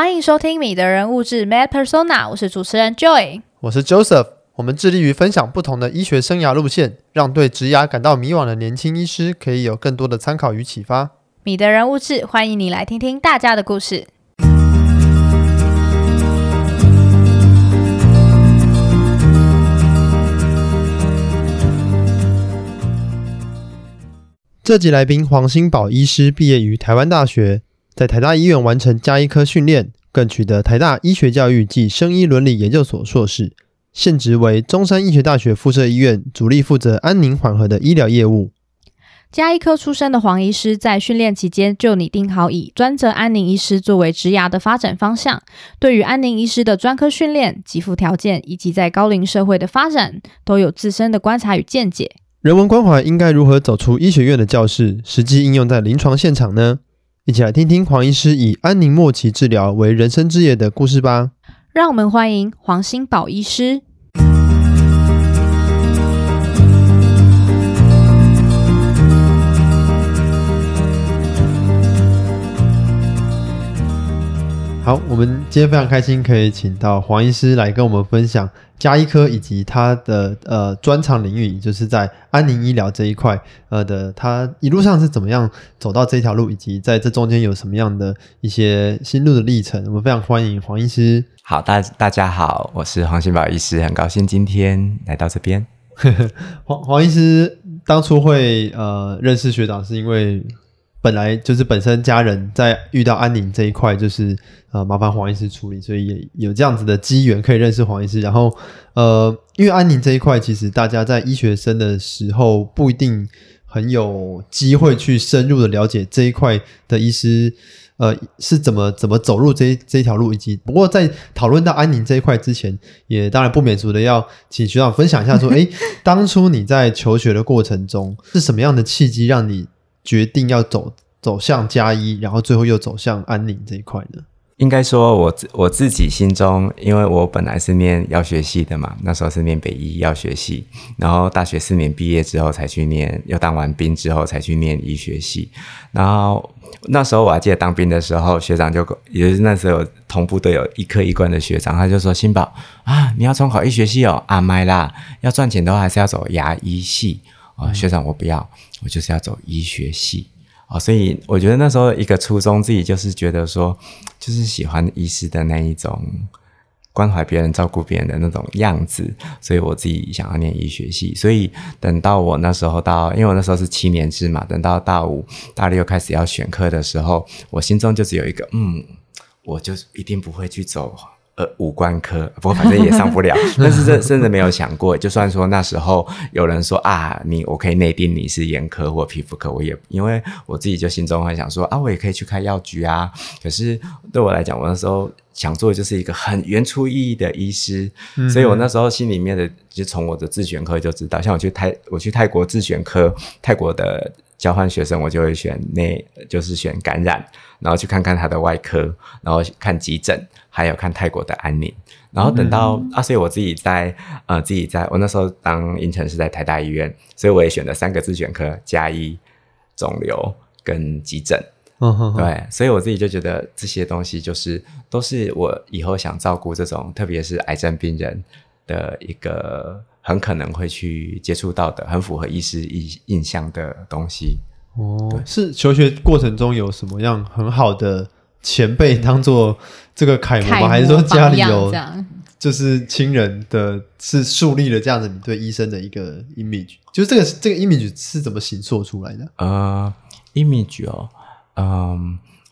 欢迎收听《米的人物志 （Mad Persona》，我是主持人 Joy，我是 Joseph。我们致力于分享不同的医学生涯路线，让对职涯感到迷惘的年轻医师可以有更多的参考与启发。米的人物志，欢迎你来听听大家的故事。这集来宾黄新宝医师毕业于台湾大学，在台大医院完成加医科训练，更取得台大医学教育暨生医伦理研究所硕士，现职为中山医学大学附设医院主力负责安宁缓和的医疗业务。加医科出身的黄医师在训练期间就拟定好以专责安宁医师作为职涯的发展方向，对于安宁医师的专科训练、给付条件以及在高龄社会的发展，都有自身的观察与见解。人文关怀应该如何走出医学院的教室，实际应用在临床现场呢？一起来听听黄医师以安宁末期治疗为人生志业的故事吧。让我们欢迎黄兴宝医师。好，我们今天非常开心可以请到黄医师来跟我们分享加医科以及他的呃专长领域，就是在安宁医疗这一块呃的，他一路上是怎么样走到这条路，以及在这中间有什么样的一些心路的历程。我们非常欢迎黄医师。好，大大家好，我是黄新宝医师，很高兴今天来到这边。黄黄医师当初会呃认识学长，是因为。本来就是本身家人在遇到安宁这一块，就是呃麻烦黄医师处理，所以也有这样子的机缘可以认识黄医师。然后呃，因为安宁这一块，其实大家在医学生的时候不一定很有机会去深入的了解这一块的医师呃是怎么怎么走入这这条路，以及不过在讨论到安宁这一块之前，也当然不免俗的要请学长分享一下说，说诶，当初你在求学的过程中是什么样的契机让你？决定要走走向家医，然后最后又走向安宁这一块呢？应该说我，我自我自己心中，因为我本来是念药学系的嘛，那时候是念北医药学系，然后大学四年毕业之后才去念，又当完兵之后才去念医学系。然后那时候我还记得当兵的时候，学长就也就是那时候同部队有一科一贯的学长，他就说：“新宝啊，你要重考医学系哦，啊麦啦，要赚钱的话还是要走牙医系。”啊，学长，我不要，我就是要走医学系啊，所以我觉得那时候一个初衷，自己就是觉得说，就是喜欢医师的那一种关怀别人、照顾别人的那种样子，所以我自己想要念医学系。所以等到我那时候到，因为我那时候是七年制嘛，等到大五、大六开始要选课的时候，我心中就只有一个，嗯，我就一定不会去走。呃，五官科，不过反正也上不了。但是这甚至没有想过，就算说那时候有人说啊，你我可以内定你是眼科或皮肤科，我也因为我自己就心中很想说啊，我也可以去开药局啊。可是对我来讲，我那时候想做的就是一个很原初意义的医师，嗯、所以我那时候心里面的就从我的自选科就知道，像我去泰我去泰国自选科，泰国的交换学生，我就会选那，就是选感染，然后去看看他的外科，然后看急诊。还有看泰国的安宁，然后等到、嗯、啊，所以我自己在呃，自己在我那时候当医生是在台大医院，所以我也选了三个自选科：加一、肿瘤跟急诊。嗯哼，对，所以我自己就觉得这些东西就是都是我以后想照顾这种，特别是癌症病人的一个很可能会去接触到的，很符合医师印印象的东西。哦，是求学过程中有什么样很好的？前辈当做这个楷模吗？模还是说家里有就是亲人的，是树立了这样子你对医生的一个 image？就是这个这个 image 是怎么形塑出来的？呃，image 哦，嗯、呃，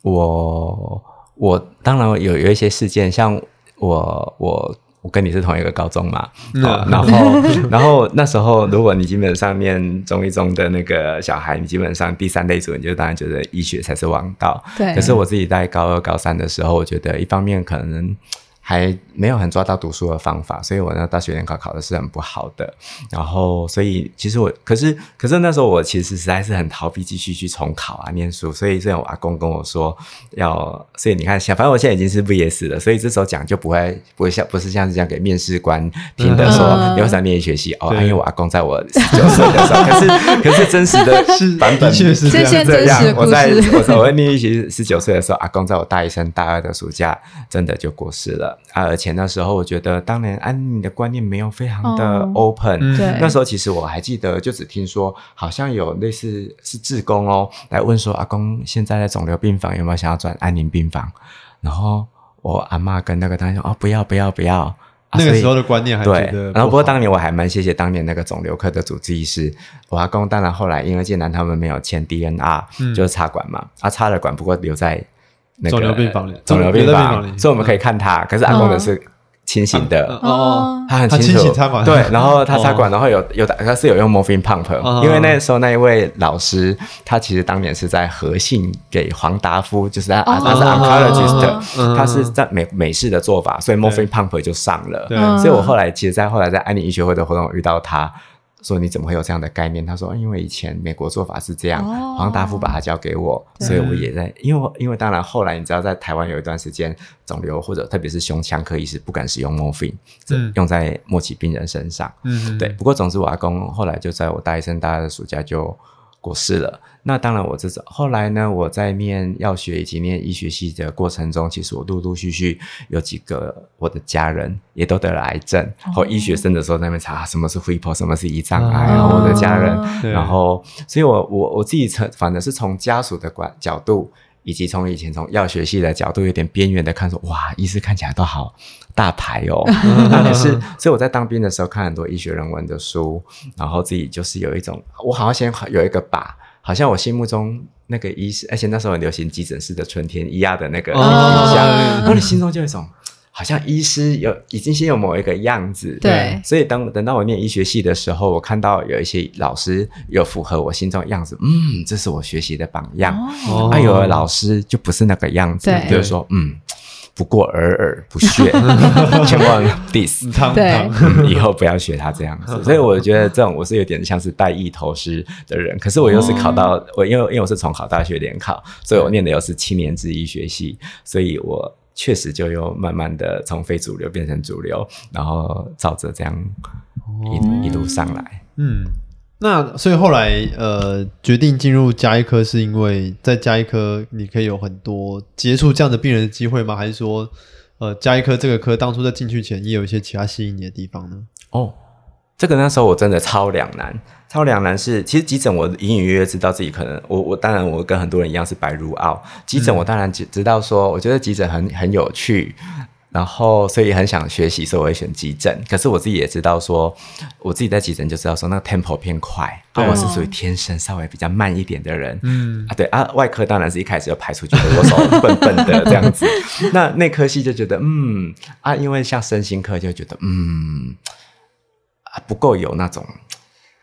我我当然有有一些事件，像我我。我跟你是同一个高中嘛，嗯啊、然后 然后那时候，如果你基本上念中一中的那个小孩，你基本上第三类组，你就当然觉得医学才是王道。对。可是我自己在高二、高三的时候，我觉得一方面可能还没有很抓到读书的方法，所以我那大学联考考的是很不好的。然后，所以其实我，可是，可是那时候我其实实在是很逃避继续去重考啊，念书。所以，虽然我阿公跟我说要，所以你看，像反正我现在已经是毕业生了，所以这时候讲就不会不会像不是像是讲给面试官听的说，嗯、你为啥念医学系哦，因为我阿公在我十九岁的时候，可 是可是真实的版本确实是这样。我在我我念医学系十九岁的时候，阿公在我大一升大二的暑假真的就过世了。啊，而且那时候我觉得，当年安宁的观念没有非常的 open，哦。对，那时候其实我还记得，就只听说好像有类似是志工哦，来问说阿公现在在肿瘤病房有没有想要转安宁病房。然后我阿妈跟那个当时说哦，不要不要不要。啊，那个时候的观念还觉得对。然后不过当年我还蛮谢谢当年那个肿瘤科的主治医师。我阿公当然后来因为建南他们没有签 DNR，嗯，就是插管嘛，啊插了管，不过留在。那个肿瘤病房里，肿瘤病房里，所以我们可以看他。可是阿公的是清醒的。哦，他很清醒插管，对，然后他插管，然后有有的他是有用 morphine pump，因为那时候那一位老师，他其实当年是在和信给黄达夫，就是他他是 oncologist，他是在美美式的做法，所以 morphine pump 就上了。对，所以我后来其实，在后来在安宁医学会的活动遇到他。说你怎么会有这样的概念？他说，因为以前美国做法是这样，哦、黄大夫把它交给我，所以我也在。因为因为当然后来你知道，在台湾有一段时间，肿瘤或者特别是胸腔科医师不敢使用 morphine，嗯，用在末期病人身上。嗯，对。不过总之，我阿公后来就在我大一升大二的暑假就过世了。那当然，我这种后来呢，我在念药学以及念医学系的过程中，其实我陆陆续续有几个我的家人也都得了癌症。和、哦、医学生的时候在那边查什么是 Whipple，什么是胰脏癌，然后、哦、我的家人，哦、然后，所以我我我自己从反正是从家属的管角度，以及从以前从药学系的角度，有点边缘的看说，哇，医师看起来都好大牌哦。那也是，所以我在当兵的时候看很多医学人文的书，然后自己就是有一种，我好像先有一个把。好像我心目中那个医师，而且那时候很流行急诊室的春天一样的那个印象，哦、然后你心中就有一种好像医师有已经先有某一个样子，对。所以等等到我念医学系的时候，我看到有一些老师有符合我心中的样子，嗯，这是我学习的榜样。哦，啊，有的老师就不是那个样子，对就是说，嗯。不过尔尔不屑，千万 diss，对，以后不要学他这样子。所以我觉得这种我是有点像是带意头师的人。可是我又是考到我，因为因为我是重考大学联考，所以我念的又是七年制医学系，所以我确实就又慢慢的从非主流变成主流，然后照着这样一一路上来，嗯。那所以后来呃决定进入加一科，是因为在加一科你可以有很多接触这样的病人的机会吗？还是说呃加一科这个科当初在进去前也有一些其他吸引你的地方呢？哦，这个那时候我真的超两难，超两难是其实急诊我隐隐约约知道自己可能我我当然我跟很多人一样是白如奥，急诊我当然知知道说我觉得急诊很很有趣。然后，所以很想学习，所以我会选急诊。可是我自己也知道说，我自己在急诊就知道说，那个 tempo 偏快，我是属于天生稍微比较慢一点的人。嗯啊，对啊，外科当然是一开始就排除，觉得我手笨笨的这样子。那内科系就觉得，嗯啊，因为像身心科就觉得，嗯啊，不够有那种，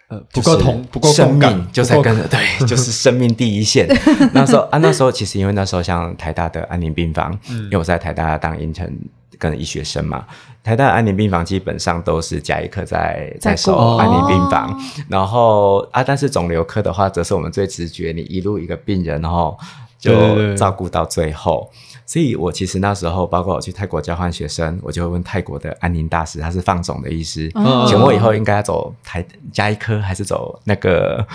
呃，不够同，不够生命就在跟着，对，就是生命第一线。那时候啊，那时候其实因为那时候像台大的安宁病房，嗯，因为我在台大当 intern。跟医学生嘛，台大安宁病房基本上都是家医科在在守安宁病房，哦、然后啊，但是肿瘤科的话，则是我们最直觉，你一路一个病人，然后就照顾到最后。所以我其实那时候，包括我去泰国交换学生，我就会问泰国的安宁大师，他是放总的医师，请问以后应该要走台加医科还是走那个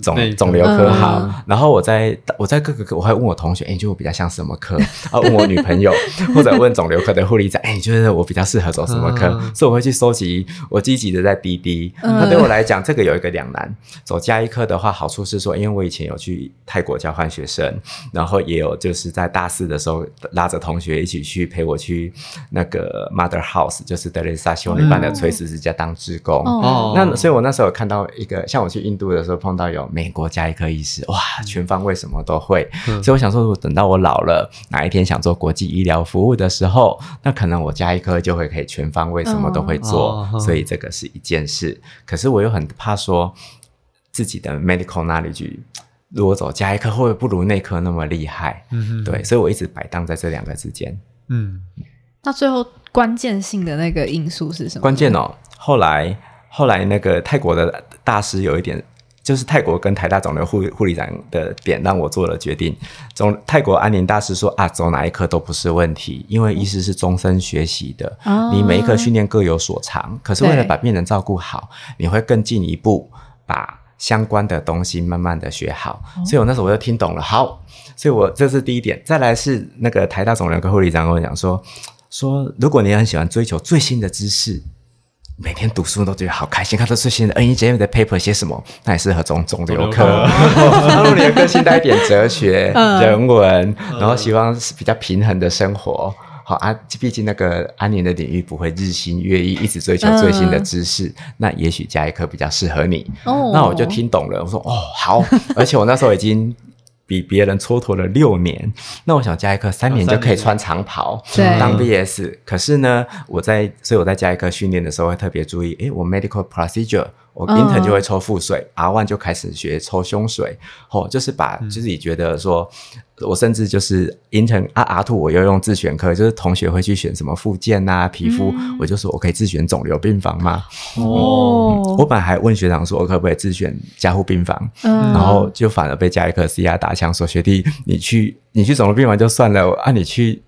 肿肿瘤科好？嗯、然后我在我在各个科，我会问我同学，哎，你觉得我比较像什么科？啊，问我女朋友，或者问肿瘤科的护理长，哎，你觉得我比较适合走什么科？嗯、所以我会去收集，我积极的在滴滴。那对我来讲，这个有一个两难，走加医科的话，好处是说，因为我以前有去泰国交换学生，然后也有就是在大四的时候。拉着同学一起去陪我去那个 Mother House，就是德蕾莎希望你办的垂死之家当志工。哦，那所以我那时候有看到一个，像我去印度的时候碰到有美国加医科医师，哇，全方位什么都会。嗯、所以我想说，如果等到我老了，哪一天想做国际医疗服务的时候，那可能我加医科就会可以全方位什么都会做。哦、所以这个是一件事。可是我又很怕说自己的 medical knowledge。如果走加一科会不会不如那科那么厉害？嗯哼，对，所以我一直摆荡在这两个之间。嗯，那最后关键性的那个因素是什么？关键哦，后来后来那个泰国的大师有一点。就是泰国跟台大肿瘤护护理长的点，让我做了决定。从泰国安宁大师说啊，走哪一科都不是问题，因为医师是终身学习的，哦、你每一科训练各有所长。可是为了把病人照顾好，你会更进一步把相关的东西慢慢的学好。哦、所以我那时候我就听懂了，好，所以我这是第一点。再来是那个台大肿瘤科护理长跟我讲说，说如果你很喜欢追求最新的知识。每天读书都觉得好开心，看到最新的 NEJM 的 paper 写什么，那也适合种肿瘤科。然后你的个性带一点哲学、人文，然后希望是比较平衡的生活，好啊，毕竟那个安宁的领域不会日新月异，一直追求最新的知识，那也许加一科比较适合你。那我就听懂了，我说哦好，而且我那时候已经。比别人蹉跎了六年，那我想加一科三年就可以穿长袍当 VS。可是呢，我在所以我在加一科训练的时候会特别注意，诶，我 medical procedure。我 intern 就会抽腹水，嗯，R one 就开始学抽胸水，哦，就是把自己觉得说，嗯、我甚至就是 intern 啊 R two 我又用自选科，就是同学会去选什么附件啊皮肤，嗯、我就说我可以自选肿瘤病房吗？哦、嗯，我本来还问学长说，我可不可以自选加护病房？嗯，然后就反而被加一科 CR 打枪说，学弟你去你去肿瘤病房就算了，啊你去。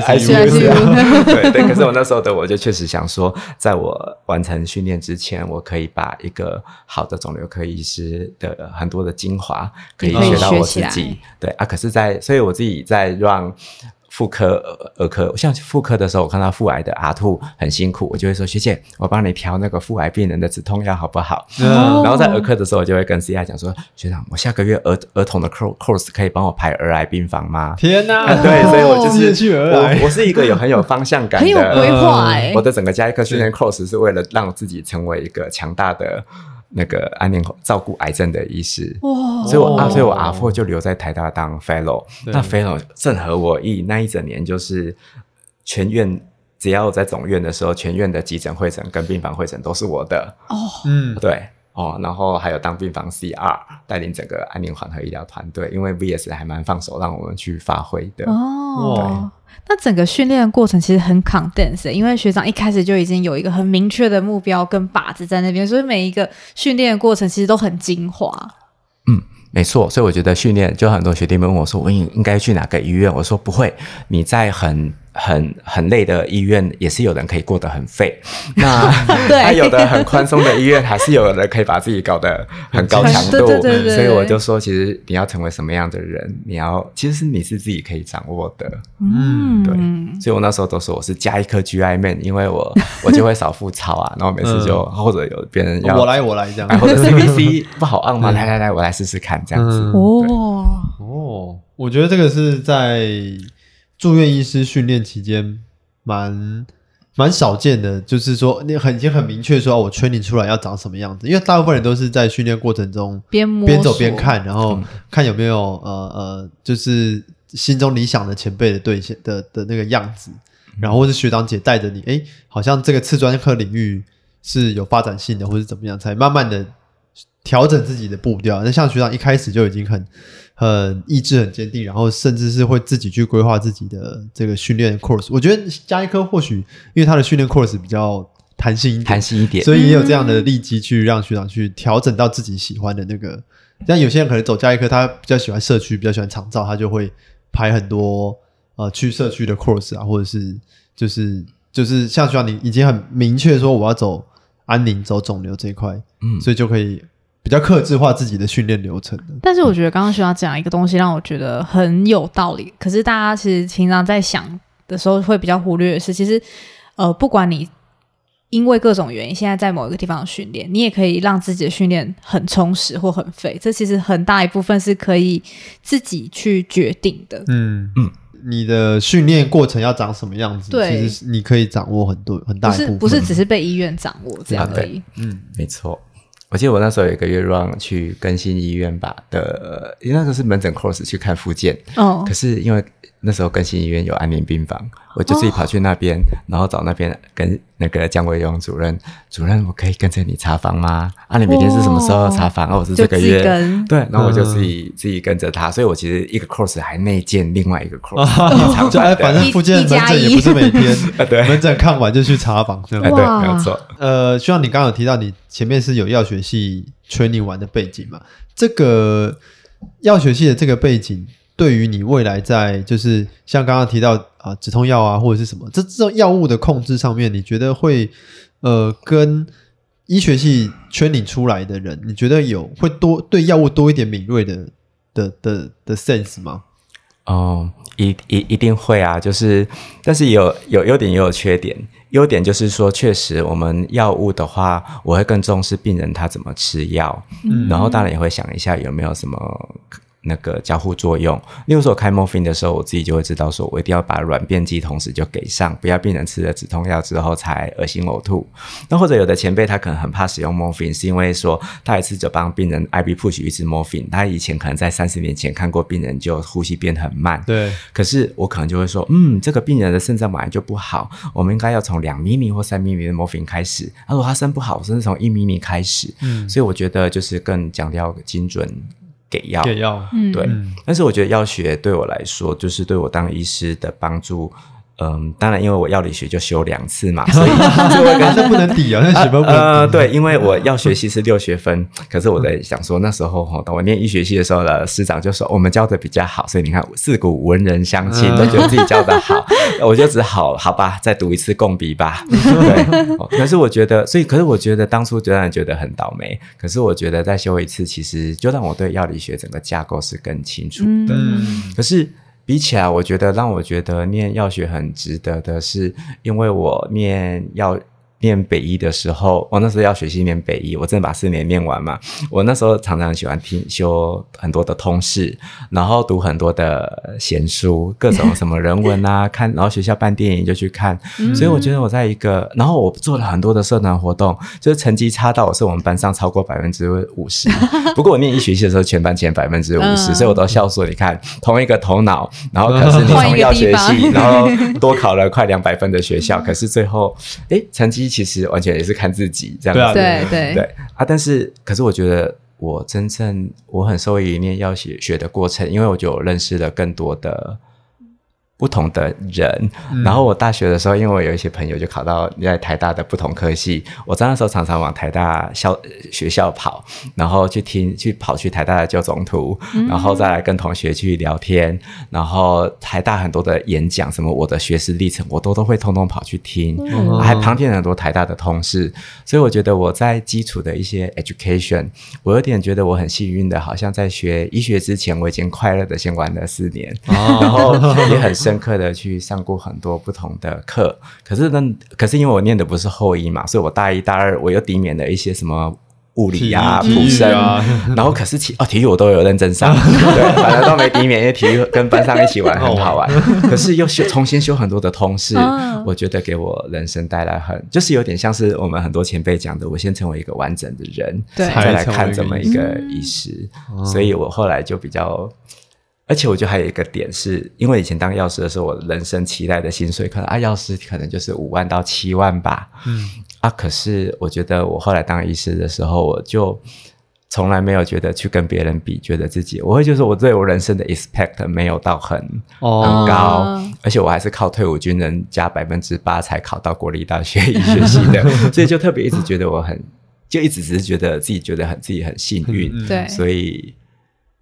还是对对，可是我那时候的我就确实想说，在我完成训练之前，我可以把一个好的肿瘤科医师的很多的精华可以学到我自己。对啊，可是在，在所以我自己在让。妇科、儿科，像妇科的时候，我看到妇癌的阿兔很辛苦，我就会说学姐，我帮你调那个妇癌病人的止痛药好不好？嗯、然后在儿科的时候，我就会跟 CI 讲说，学长，我下个月儿儿童的 course 可以帮我排儿癌病房吗？天哪、啊啊！对，所以我就是我，我是一个有很有方向感的，很有规划、欸。我的整个加一科训练 course 是为了让自己成为一个强大的。那个安宁照顾癌症的医师，哦、所以我啊，所以我阿父就留在台大当 fellow，那 fellow 正合我意。那一整年就是全院，只要我在总院的时候，全院的急诊会诊跟病房会诊都是我的。哦，嗯，对，哦，然后还有当病房 CR，带领整个安宁缓和医疗团队，因为 VS 还蛮放手让我们去发挥的。哦，那整个训练的过程其实很 condensed，因为学长一开始就已经有一个很明确的目标跟靶子在那边，所以每一个训练的过程其实都很精华。嗯，没错，所以我觉得训练就很多学弟们问我说：“我应应该去哪个医院？”我说：“不会，你在很。”很很累的医院，也是有人可以过得很废。那他有的很宽松的医院，还是有人可以把自己搞得很高强度。对对对对，所以我就说，其实你要成为什么样的人，你要其实是你是自己可以掌握的。嗯，对。所以我那时候都说我是加一颗 GI man，因为我 我就会少腹操啊，然后每次就或者有别人要我来我来这样，或者 CBC 不好按吗？来来来，我来试试看这样子。哦哦，我觉得这个是在。住院医师训练期间，蛮蛮少见的，就是说你很已经很明确说，我 training 出来要长什么样子，因为大部分人都是在训练过程中边边走边看，然后看有没有呃呃，就是心中理想的前辈的对象的的那个样子，然后或是学长姐带着你，诶，好像这个次专科领域是有发展性的，或是怎么样，才慢慢的调整自己的步调。那像学长一开始就已经很。很意志很坚定，然后甚至是会自己去规划自己的这个训练 course。我觉得加一科或许因为他的训练 course 比较弹性一点，弹性一点，所以也有这样的利基去让学长去调整到自己喜欢的那个。像有些人可能走加一科，他比较喜欢社区，比较喜欢长照，他就会排很多呃去社区的 course 啊，或者是就是就是像学长你已经很明确说我要走安宁、走肿瘤这一块，嗯，所以就可以。比较克制化自己的训练流程的，但是我觉得刚刚学长讲一个东西，让我觉得很有道理。可是大家其实平常在想的时候，会比较忽略的是，其实呃，不管你因为各种原因现在在某一个地方训练，你也可以让自己的训练很充实或很废。这其实很大一部分是可以自己去决定的。嗯嗯，你的训练过程要长什么样子，对其实你可以掌握很多很大一部分，不是不是只是被医院掌握这样而已。嗯，没错。我记得我那时候有一个月 run 去更新医院吧的，因为那个是门诊 course 去看复健。哦。可是因为那时候更新医院有安宁病房，我就自己跑去那边，哦、然后找那边跟那个江维勇主任，主任我可以跟着你查房吗？啊，你每天是什么时候查房？哦，我是这个月，对，然后我就自己、嗯、自己跟着他，所以我其实一个 course 还内建另外一个 course，就哎，反正附近门诊也不是每天，对，门诊看完就去查房，对，对，没有错。呃，希望你刚刚有提到你前面是有药学系 training 完的背景嘛？这个药学系的这个背景。对于你未来在就是像刚刚提到啊、呃、止痛药啊或者是什么这这种药物的控制上面，你觉得会呃跟医学系圈里出来的人，你觉得有会多对药物多一点敏锐的的的的 sense 吗？哦，一一一定会啊，就是但是有有优点也有缺点。优点就是说，确实我们药物的话，我会更重视病人他怎么吃药，嗯，然后当然也会想一下有没有什么。那个交互作用，例如说我开 morphine 的时候，我自己就会知道，说我一定要把软便剂同时就给上，不要病人吃了止痛药之后才恶心呕吐。那或者有的前辈他可能很怕使用 morphine，是因为说他一次就帮病人 IV push 一支 morphine，他以前可能在三十年前看过病人就呼吸变很慢。对。可是我可能就会说，嗯，这个病人的肾脏本来就不好，我们应该要从两 ml 或三 ml 的 morphine 开始。他说他肾不好，甚至从一 ml 开始。嗯。所以我觉得就是更强调精准。给药，给药，对。嗯、但是我觉得药学对我来说，就是对我当医师的帮助。嗯，当然，因为我药理学就修两次嘛，所以我感觉不能抵啊，那学分不能抵。呃，对，因为我药学系是六学分，可是我在想说，那时候哈，当我念医学系的时候呢，师长就说我们教的比较好，所以你看四股文人相亲，都觉得自己教的好，我就只好好吧，再读一次共笔吧。对，可是我觉得，所以，可是我觉得当初就让人觉得很倒霉。可是我觉得再修一次，其实就让我对药理学整个架构是更清楚的。嗯，可是。比起来，我觉得让我觉得念药学很值得的是，因为我念药。念北一的时候，我那时候要学习念北一，我真的把四年念完嘛。我那时候常常喜欢听修很多的通识，然后读很多的闲书，各种什么人文啊，看，然后学校办电影就去看。所以我觉得我在一个，然后我做了很多的社团活动，就是成绩差到我是我们班上超过百分之五十。不过我念医学系的时候，全班前百分之五十，所以我都笑说，你看同一个头脑，然后可是你从药学系，然后多考了快两百分的学校，可是最后哎成绩。其实完全也是看自己这样子，对对对，对啊！但是，可是我觉得我真正我很受益于念药学学的过程，因为我就认识了更多的。不同的人，然后我大学的时候，因为我有一些朋友就考到在台大的不同科系，我在那时候常常往台大校学校跑，然后去听去跑去台大的旧总图，然后再来跟同学去聊天，然后台大很多的演讲，什么我的学识历程，我都都会通通跑去听，还旁听很多台大的同事，所以我觉得我在基础的一些 education，我有点觉得我很幸运的，好像在学医学之前，我已经快乐的先玩了四年，然后也很。深刻的去上过很多不同的课，可是呢，可是因为我念的不是后医嘛，所以我大一、大二我又抵免了一些什么物理啊、普生。啊，然后可是体哦体育我都有认真上，对，反正都没抵免，因为体育跟班上一起玩很好玩。可是又修重新修很多的通识，我觉得给我人生带来很，就是有点像是我们很多前辈讲的，我先成为一个完整的人，对，再来看这么一个医师，所以我后来就比较。而且我觉得还有一个点是，因为以前当药师的时候，我人生期待的薪水可能啊，药师可能就是五万到七万吧。嗯啊，可是我觉得我后来当医师的时候，我就从来没有觉得去跟别人比，觉得自己我会就是我对我人生的 expect 没有到很、哦、很高，而且我还是靠退伍军人加百分之八才考到国立大学医学系的，所以就特别一直觉得我很，就一直只是觉得自己觉得很自己很幸运，对、嗯，所以。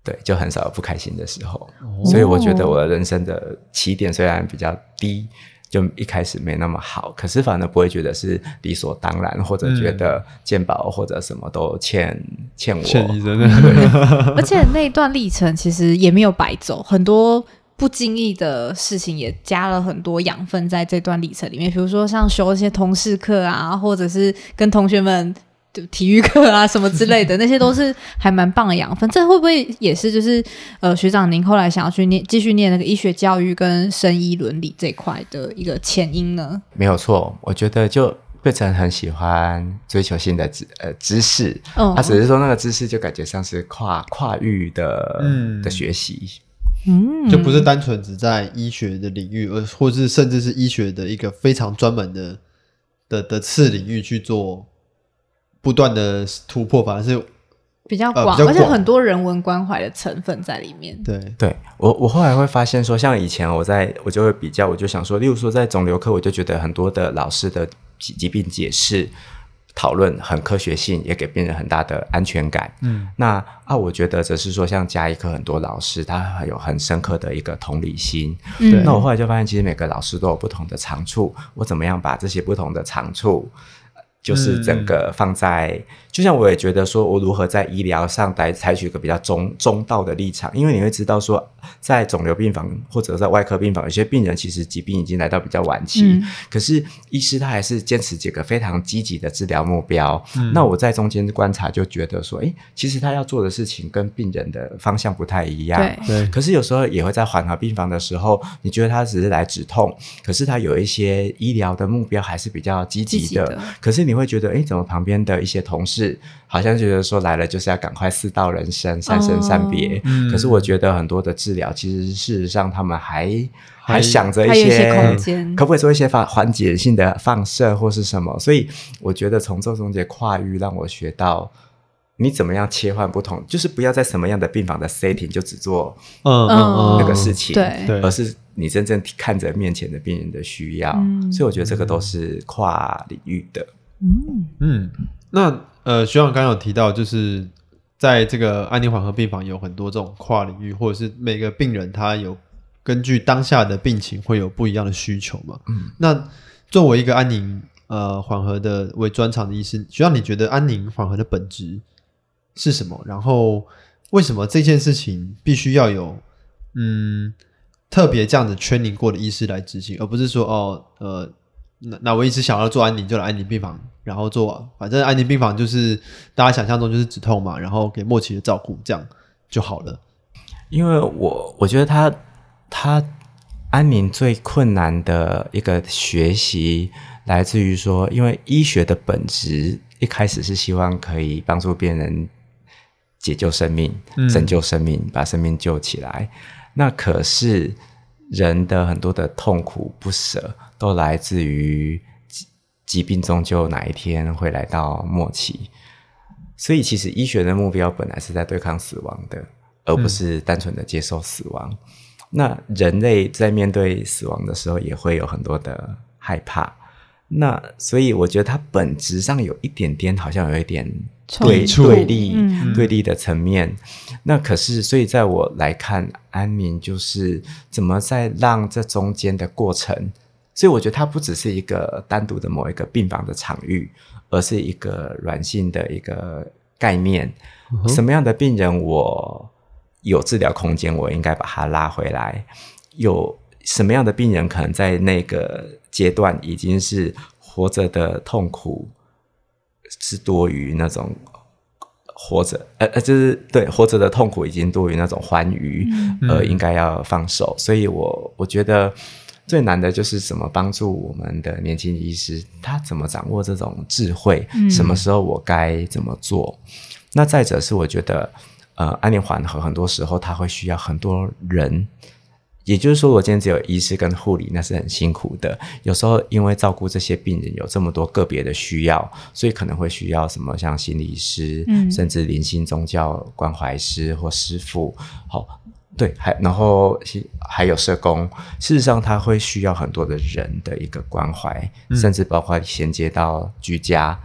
对，就很少有不开心的时候，哦、所以我觉得我的人生的起点虽然比较低，就一开始没那么好，可是反而不会觉得是理所当然，或者觉得健保或者什么都欠、嗯、欠我。欠你真的。而且那一段历程其实也没有白走，很多不经意的事情也加了很多养分在这段历程里面，比如说像修一些同事课啊，或者是跟同学们。就体育课啊，什么之类的，那些都是还蛮棒的养分。这会不会也是就是呃，学长您后来想要去念继续念那个医学教育跟生医伦理这块的一个前因呢？没有错，我觉得就变成很喜欢追求新的知呃知识，他、嗯啊、只是说那个知识就感觉像是跨跨域的嗯的学习。嗯，就不是单纯只在医学的领域，而或是甚至是医学的一个非常专门的的的次领域去做不断的突破，反而是比较广，呃、较广，而且很多人文关怀的成分在里面。对，对我我后来会发现说，像以前我在我就会比较，我就想说，例如说在肿瘤科，我就觉得很多的老师的疾疾病解释。讨论很科学性，也给病人很大的安全感。嗯，那啊，我觉得则是说，像加医科很多老师，他还有很深刻的一个同理心。嗯，那我后来就发现，其实每个老师都有不同的长处。我怎么样把这些不同的长处？就是整个放在，嗯、就像我也觉得说，我如何在医疗上来采取一个比较中中道的立场，因为你会知道说，在肿瘤病房或者在外科病房，有些病人其实疾病已经来到比较晚期，嗯、可是医师他还是坚持几个非常积极的治疗目标。嗯、那我在中间观察就觉得说，诶，其实他要做的事情跟病人的方向不太一样。对，可是有时候也会在缓和病房的时候，你觉得他只是来止痛，可是他有一些医疗的目标还是比较积极的。积极的。可是你会觉得，哎，怎么旁边的一些同事好像觉得说来了就是要赶快四道人生、三生三别？哦、可是我觉得很多的治疗，其实事实上他们还还，还想着一些，一些空间，可不可以做一些放缓解性的放射或是什么？所以我觉得从这中间跨域，让我学到你怎么样切换不同，就是不要在什么样的病房的 setting 就只做嗯嗯那个事情，嗯、对，而是。你真正看着面前的病人的需要，嗯、所以我觉得这个都是跨领域的。嗯嗯，那呃，学长刚刚有提到，就是在这个安宁缓和病房有很多这种跨领域，或者是每个病人他有根据当下的病情会有不一样的需求嘛？嗯，那作为一个安宁呃缓和的为专长的医师，学长你觉得安宁缓和的本质是什么？然后为什么这件事情必须要有嗯？特别这样子 training 过的医师来执行，而不是说哦，呃，那那我一直想要做安宁，就来安宁病房，然后做，反正安宁病房就是大家想象中就是止痛嘛，然后给末期的照顾，这样就好了。因为我我觉得他他安宁最困难的一个学习，来自于说，因为医学的本质一开始是希望可以帮助病人解救生命、拯救生命、把生命救起来。那可是人的很多的痛苦不舍，都来自于疾疾病终究哪一天会来到末期。所以，其实医学的目标本来是在对抗死亡的，而不是单纯的接受死亡。那人类在面对死亡的时候，也会有很多的害怕。那所以，我觉得它本质上有一点点，好像有一点。对对立、嗯、对立的层面，那可是，所以在我来看，安宁就是怎么在让这中间的过程，所以我觉得它不只是一个单独的某一个病房的场域，而是一个软性的一个概念。嗯、什么样的病人我有治疗空间，我应该把他拉回来；有什么样的病人可能在那个阶段已经是活着的痛苦。是多于那种活着，呃呃，就是对活着的痛苦已经多于那种欢愉，嗯、呃，应该要放手。所以我我觉得最难的就是怎么帮助我们的年轻医师，他怎么掌握这种智慧，嗯、什么时候我该怎么做？那再者是我觉得，呃，安宁缓和很多时候他会需要很多人。也就是说，我今天只有医师跟护理，那是很辛苦的。有时候因为照顾这些病人有这么多个别的需要，所以可能会需要什么像心理师，嗯、甚至灵性宗教关怀师或师傅。好，对，还然后还有社工。事实上，他会需要很多的人的一个关怀，嗯、甚至包括衔接到居家，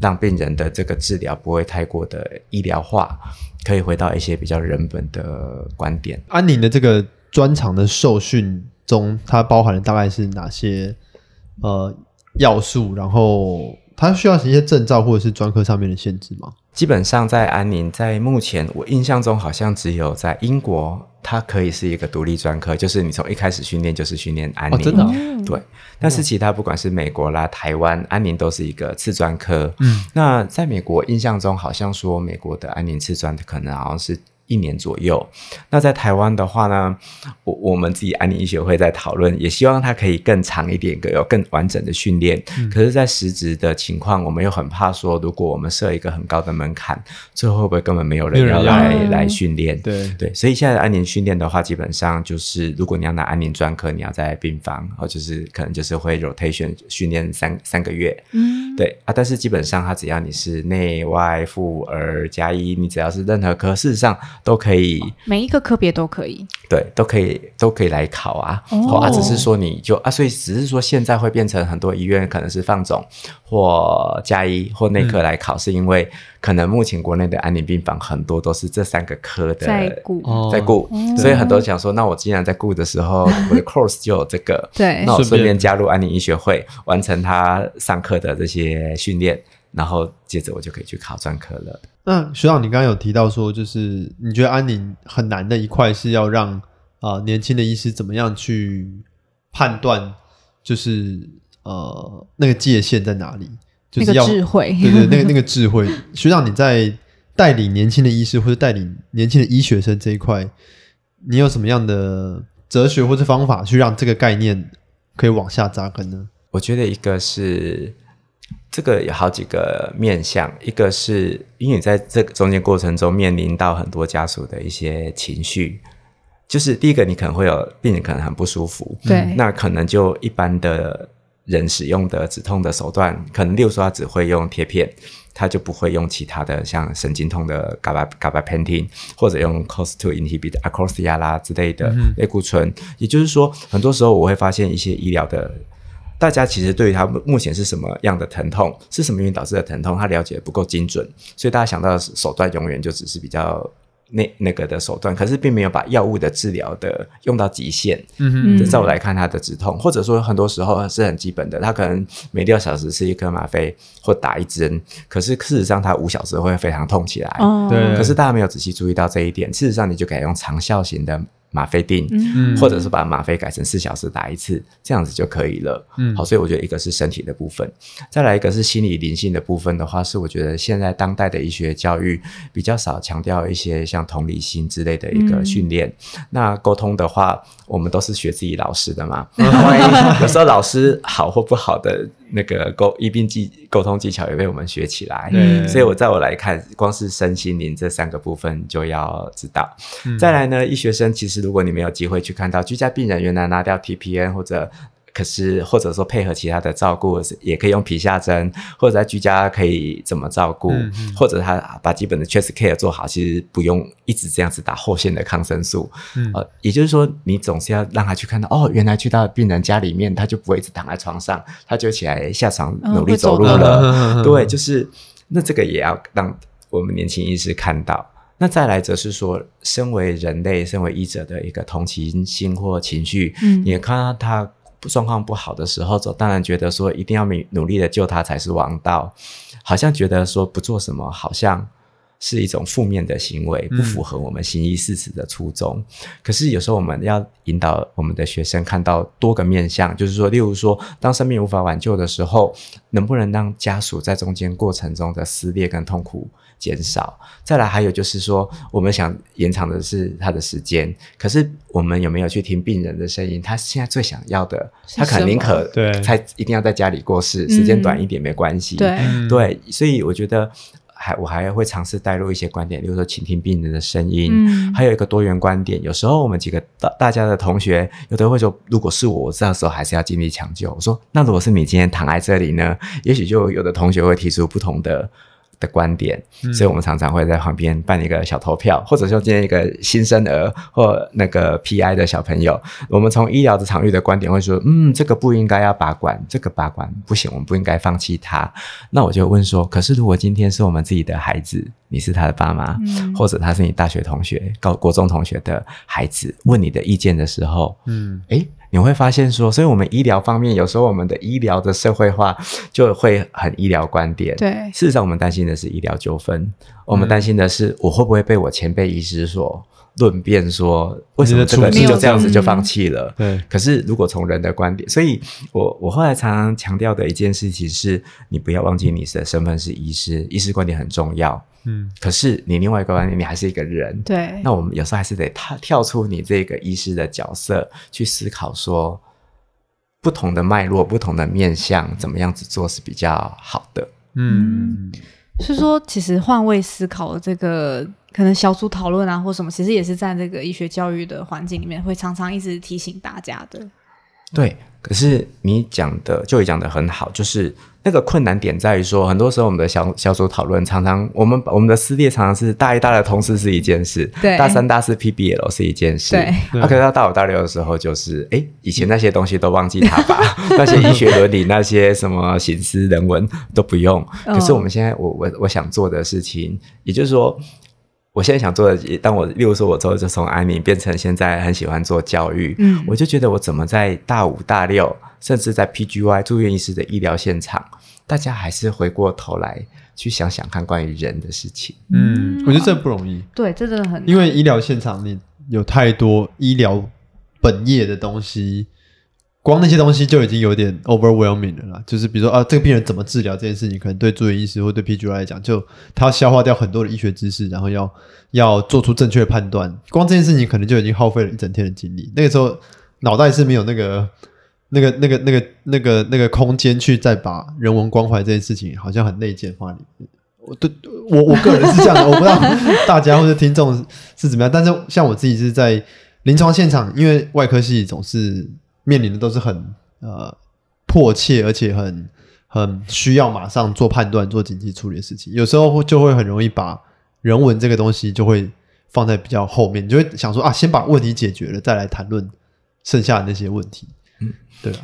让病人的这个治疗不会太过的医疗化，可以回到一些比较人本的观点。安宁的这个。专长的受训中，它包含了大概是哪些呃要素？然后它需要一些证照或者是专科上面的限制吗？基本上在安宁，在目前我印象中，好像只有在英国，它可以是一个独立专科，就是你从一开始训练就是训练安宁。哦，真的哦？对。但是其他不管是美国啦、台湾，安宁都是一个次专科。嗯。那在美国印象中，好像说美国的安宁次专可能好像是。一年左右。那在台湾的话呢，我我们自己安宁医学会在讨论，也希望它可以更长一点，有更完整的训练。嗯、可是，在实质的情况，我们又很怕说，如果我们设一个很高的门槛，最后会不会根本没有人要来要来训练？对对，所以现在的安宁训练的话，基本上就是如果你要拿安宁专科，你要在病房，或就是可能就是会 rotation 训练三三个月。嗯，对啊，但是基本上它只要你是内外妇儿加一，你只要是任何科，事实上都可以，每一个科别都可以，对，都可以都可以来考啊。哦，啊，只是说你就啊，所以只是说现在会变成很多医院可能是放总或加医或内科来考，是、嗯、因为可能目前国内的安宁病房很多都是这三个科的在顾，在顾，哦，所以很多人想说，那我既然在顾的时候，我的 course 就有这个，对，那我顺便。加入安宁医学会，完成他上课的这些训练。然后接着我就可以去考专科了。那学长，你刚刚有提到说，就是你觉得安宁很难的一块是要让啊、呃、年轻的医师怎么样去判断，就是呃那个界限在哪里？就是要、智慧，对对，那个那个智慧。学长，你在带领年轻的医师或者带领年轻的医学生这一块，你有什么样的哲学或者方法去让这个概念可以往下扎根呢？我觉得一个是。这个有好几个面向，一个是因为你在这个中间过程中面临到很多家属的一些情绪，就是第一个你可能会有病人可能很不舒服，对，那可能就一般的人使用的止痛的手段，可能例如说他只会用贴片，他就不会用其他的像神经痛的 GABA gabapentin 或者用 COX-2 inhibitor acrosia 啦之类的类固醇，嗯、也就是说，很多时候我会发现一些医疗的。大家其实对于他目前是什么样的疼痛，是什么原因导致的疼痛，他了解的不够精准，所以大家想到的手段永远就只是比较那那个的手段，可是并没有把药物的治疗的用到极限。嗯哼，在我来看，他的止痛，或者说很多时候是很基本的，他可能每六小时吃一颗吗啡或打一针，可是事实上他五小时会非常痛起来。哦，对。可是大家没有仔细注意到这一点，事实上你就可以用长效型的。吗啡定，嗯，或者是把吗啡改成四小时打一次，这样子就可以了。嗯，好，所以我觉得一个是身体的部分，再来一个是心理灵性的部分的话，是我觉得现在当代的医学教育比较少强调一些像同理心之类的一个训练。嗯、那沟通的话，我们都是学自己老师的嘛，万一有时候老师好或不好的。那个沟一病技沟通技巧也被我们学起来，嗯，所以我在我来看，光是身心灵这三个部分就要知道。嗯，再来呢，医学生其实如果你没有机会去看到居家病人原来拿掉 TPN 或者。可是，或者说配合其他的照顾，也可以用皮下针，或者在居家可以怎么照顾，嗯嗯、或者他把基本的 chest care 做好，其实不用一直这样子打后线的抗生素。嗯、呃，也就是说，你总是要让他去看到，哦，原来去到病人家里面，他就不会一直躺在床上，他就起来下床努力走路了。哦、对，就是那这个也要让我们年轻医师看到。那再来则是说，身为人类，身为医者的一个同情心或情绪，嗯，也看到他。状况不好的时候，走当然觉得说一定要努努力的救他才是王道，好像觉得说不做什么好像是一种负面的行为，不符合我们行医事实的初衷。嗯。可是有时候我们要引导我们的学生看到多个面向，就是说，例如说，当生命无法挽救的时候，能不能让家属在中间过程中的撕裂跟痛苦减少，再来还有就是说，我们想延长的是他的时间，可是我们有没有去听病人的声音？他现在最想要的，他可能宁可对，他一定要在家里过世，时间短一点没关系。对对，所以我觉得还我还会尝试带入一些观点，比如说倾听病人的声音，嗯，还有一个多元观点。有时候我们几个大大家的同学，有的会说，如果是我，我这时候还是要尽力抢救。我说，那如果是你今天躺在这里呢？也许就有的同学会提出不同的。的观点，所以我们常常会在旁边办一个小投票，嗯、或者说今天一个新生儿或那个 PI 的小朋友，我们从医疗的场域的观点会说，嗯，这个不应该要拔管，这个拔管不行，我们不应该放弃他。那我就问说，可是如果今天是我们自己的孩子，你是他的爸妈，嗯、或者他是你大学同学、高国中同学的孩子，问你的意见的时候，嗯，诶你会发现说，所以我们医疗方面，有时候我们的医疗的社会化就会很医疗观点。对，事实上我们担心的是医疗纠纷，嗯、我们担心的是我会不会被我前辈医师所论辩说，为什么这个你就这样子就放弃了？对。可是如果从人的观点，所以我我后来常常强调的一件事情是，你不要忘记你的身份是医师，医师观点很重要。嗯，可是你另外一个观点，你还是一个人。对。那我们有时候还是得跳跳出你这个医师的角色，去思考说，不同的脉络、不同的面向，怎么样子做是比较好的。嗯，是说，其实换位思考的这个可能小组讨论啊，或什么，其实也是在这个医学教育的环境里面，会常常一直提醒大家的。对，可是你讲的就也讲的很好，就是。那个困难点在于说，很多时候我们的小小组讨论，常常我们我们的撕裂常常是大一、大二的同事是一件事，对，大三、大四 PBL 是一件事，对。啊，可是到大五、大六的时候，就是哎，以前那些东西都忘记它吧，那些医学伦理、那些什么形思人文都不用。可是我们现在，我我我想做的事情，也就是说。我现在想做的，当我例如说，我之后就从安宁变成现在很喜欢做教育，嗯，我就觉得我怎么在大五、大六，甚至在 PGY 住院医师的医疗现场，大家还是回过头来去想想看关于人的事情。嗯，我觉得这不容易。对，这真的很，因为医疗现场你有太多医疗本业的东西。光那些东西就已经有点 overwhelming 了啦，就是比如说啊，这个病人怎么治疗这件事情，可能对住院医师或对 PGY 来讲，就他要消化掉很多的医学知识，然后要要做出正确的判断。光这件事情可能就已经耗费了一整天的精力。那个时候脑袋是没有那个那个那个那个那个那个空间去再把人文关怀这件事情，好像很内建放在里面。我对我我个人是这样的，我不知道 大家或者听众是怎么样。但是像我自己是在临床现场，因为外科系总是。面临的都是很呃迫切，而且很很需要马上做判断、做紧急处理的事情。有时候就会很容易把人文这个东西就会放在比较后面，你就会想说啊，先把问题解决了，再来谈论剩下的那些问题。嗯，对啊。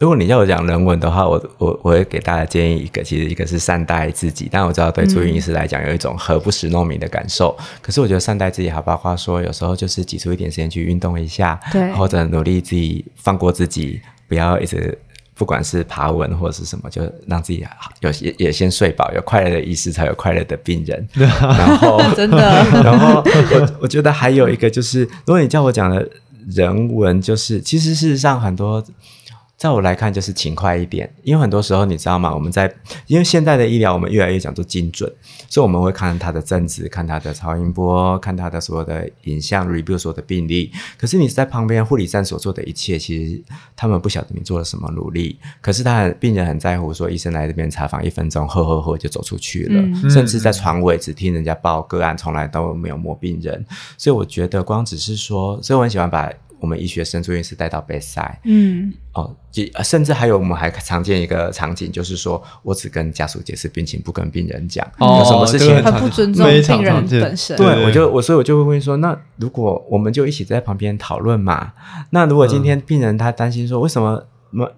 如果你要我讲人文的话，我我我会给大家建议一个，其实一个是善待自己。但我知道对朱云医师来讲，有一种何不食糯米的感受。嗯、可是我觉得善待自己，还包括说有时候就是挤出一点时间去运动一下，对，或者努力自己放过自己，不要一直不管是爬文或者是什么，就让自己有也也先睡饱。有快乐的医师，才有快乐的病人。然后 真的，然后我我觉得还有一个就是，如果你叫我讲的人文，就是其实事实上很多。在我来看，就是勤快一点，因为很多时候你知道吗？我们在因为现在的医疗，我们越来越讲究精准，所以我们会看他的证词，看他的超音波，看他的所有的影像，review 所有的病例。可是你在旁边护理站所做的一切，其实他们不晓得你做了什么努力。可是他病人很在乎，说医生来这边查房一分钟，呵呵呵就走出去了，嗯、甚至在床尾只听人家报个案，从来都没有摸病人。所以我觉得，光只是说，所以我很喜欢把。我们医学生住院是带到 bedside，嗯，哦，甚至还有我们还常见一个场景，就是说我只跟家属解释病情，不跟病人讲，哦、有什么事情很不尊重病人本身。对，我就我所以我就会问说，那如果我们就一起在旁边讨论嘛？那如果今天病人他担心说，为什么？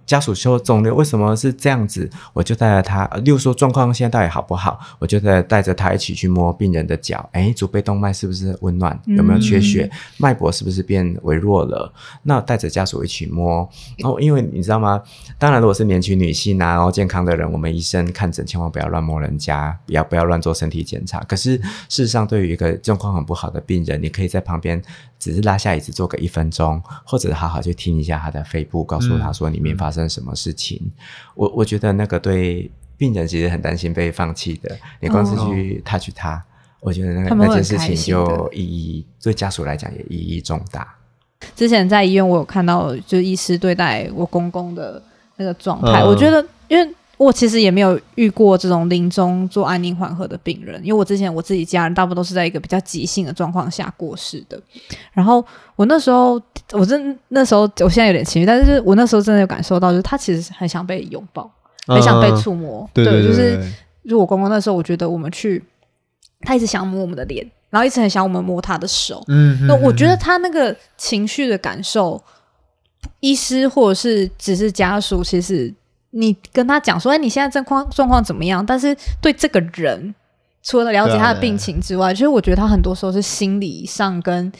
家属说肿瘤为什么是这样子？我就带着他，例如说状况现在到底好不好？我就带带着他一起去摸病人的脚，哎，足背动脉是不是温暖？有没有缺血？嗯、脉搏是不是变微弱了？那带着家属一起摸。然后，因为你知道吗？当然，如果是年轻女性啊，然后健康的人，我们医生看诊千万不要乱摸人家，不要不要乱做身体检查。可是事实上，对于一个状况很不好的病人，你可以在旁边。只是拉下椅子坐个一分钟，或者好好去听一下他的肺部，告诉他说里面发生什么事情。嗯、我我觉得那个对病人其实很担心被放弃的。你光是去 touch 他，哦、我觉得那个那件事情就意义对家属来讲也意义重大。之前在医院我有看到，就医师对待我公公的那个状态，嗯、我觉得因为。我其实也没有遇过这种临终做安宁缓和的病人，因为我之前我自己家人大部分都是在一个比较急性的状况下过世的。然后我那时候，我真那时候，我现在有点情绪，但是我那时候真的有感受到，就是他其实很想被拥抱，很想被触摸。对，就是就我公公那时候，我觉得我们去，他一直想摸我们的脸，然后一直很想我们摸他的手。嗯，那我觉得他那个情绪的感受，医师或者是只是家属，其实。你跟他讲说，哎，你现在状况状况怎么样？但是对这个人，除了了解他的病情之外，其实我觉得他很多时候是心理上跟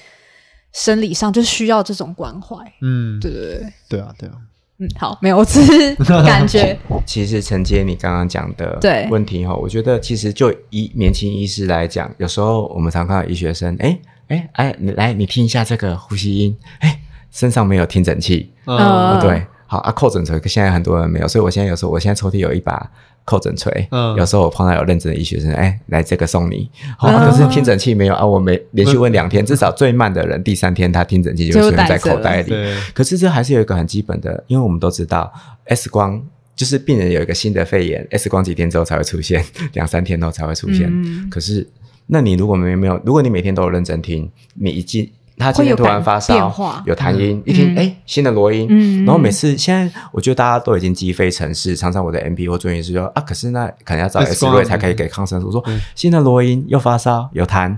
生理上就需要这种关怀。嗯，对对对，对啊，对啊。嗯，好，没有，我只是感觉。其实承接你刚刚讲的对问题哈，我觉得其实就医年轻医师来讲，有时候我们常看到医学生，哎哎哎，你来，你听一下这个呼吸音，哎，身上没有听诊器，嗯，对。好啊，扣诊车现在很多人没有，所以我现在有时候，我现在抽屉有一把扣枕锤。嗯，有时候我碰到有认真的医学生，哎，来这个送你。好、嗯，可是听诊器没有啊，我没连续问两天，至少最慢的人第三天他听诊器就会出现在口袋里。可是这还是有一个很基本的，因为我们都知道 X 光就是病人有一个新的肺炎，X 光几天之后才会出现，两三天后才会出现。嗯、可是那你如果没没有，如果你每天都有认真听，你一进。他今天突然发烧，有痰音，嗯、一听哎、嗯，新的罗音、嗯，然后每次现在我觉得大家都已经积非成是，常常我的 MP 或专业师说啊，可是那可能要找 X 瑞才可以给抗生素，说新的罗音又发烧有痰。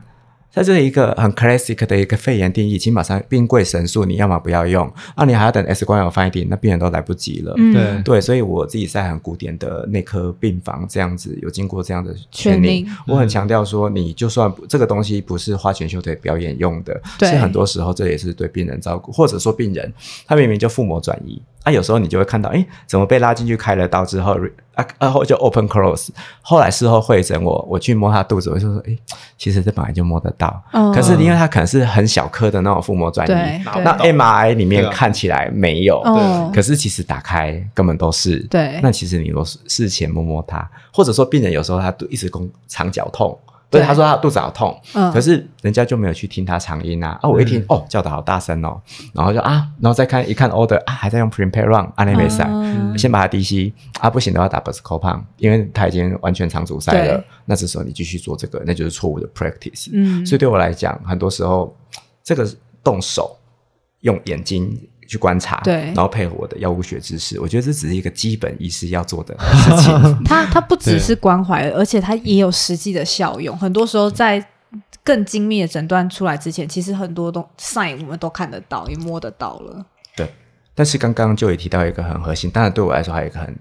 在这一个很 classic 的一个肺炎定义，起码上病贵神速，你要么不要用，啊，你还要等 X 光有 finding，那病人都来不及了。嗯、对对，所以我自己在很古典的内科病房这样子有经过这样的训练，我很强调说，你就算这个东西不是花拳绣腿表演用的，是很多时候这也是对病人照顾，或者说病人他明明就腹膜转移。啊，有时候你就会看到，哎，怎么被拉进去开了刀之后，啊，然后就 open close。后来事后会诊我，我去摸他肚子，我就说，哎，其实这本来就摸得到。嗯。可是因为他可能是很小颗的那种腹膜转移，那 MRI 里面看起来没有，对。可是其实打开根本都是。对。那其实你若事前摸摸他，或者说病人有时候他一直攻肠绞痛。所以他说他肚子好痛，嗯，可是人家就没有去听他长音啊。啊，我一听、嗯、哦，叫的好大声哦，然后就啊，然后再看一看 order 啊，还在用 prepare run，阿内美塞，先把他低吸啊，不行的话打 Buscopan，因为他已经完全长阻塞了。那这时候你继续做这个，那就是错误的 practice。嗯，所以对我来讲，很多时候这个动手用眼睛。去观察，对，然后配合我的药物学知识，我觉得这只是一个基本医师要做的 事情。它它不只是关怀，而且它也有实际的效用。很多时候在更精密的诊断出来之前，其实很多东 sign 我们都看得到，也摸得到了。对。但是刚刚就也提到一个很核心，当然对我来说还有一个很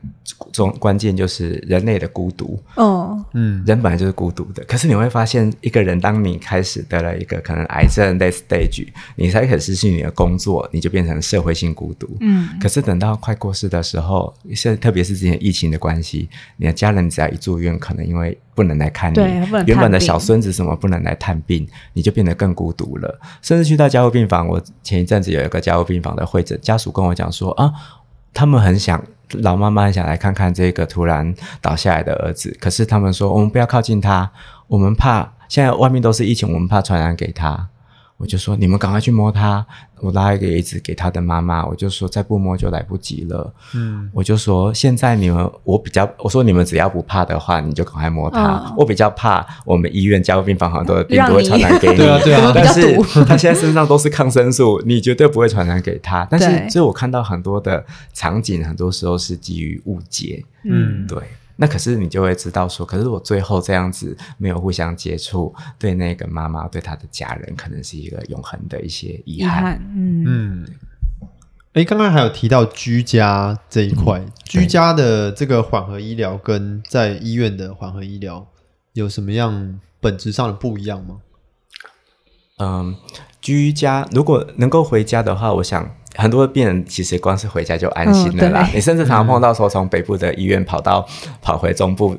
重关键，就是人类的孤独。哦，嗯，人本来就是孤独的。可是你会发现，一个人当你开始得了一个可能癌症 late stage，你才可以失去你的工作，你就变成社会性孤独。嗯，可是等到快过世的时候，是特别是之前疫情的关系，你的家人只要一住院，可能因为不能来看你，对，原本的小孙子什么不能来探病，你就变得更孤独了。甚至去到加护病房，我前一阵子有一个加护病房的会诊，家属跟跟我讲说啊，他们很想老妈妈很想来看看这个突然倒下来的儿子，可是他们说我们不要靠近他，我们怕现在外面都是疫情，我们怕传染给他。我就说你们赶快去摸他，我拉一个椅子给他的妈妈。我就说再不摸就来不及了。嗯，我就说现在你们我比较，我说你们只要不怕的话，你就赶快摸他。哦、我比较怕我们医院加护病房很多的病毒会传染给你。对 啊对啊，但是他现在身上都是抗生素，你绝对不会传染给他。但是所以我看到很多的场景，很多时候是基于误解。嗯，对。那可是你就会知道说，可是我最后这样子没有互相接触，对那个妈妈，对她的家人，可能是一个永恒的一些遗憾。遗憾，嗯嗯。哎，刚刚还有提到居家这一块，嗯、居家的这个缓和医疗跟在医院的缓和医疗有什么样本质上的不一样吗？嗯，居家如果能够回家的话，我想。很多病人其实光是回家就安心了啦。嗯、你甚至常常碰到说，从北部的医院跑到跑回中部。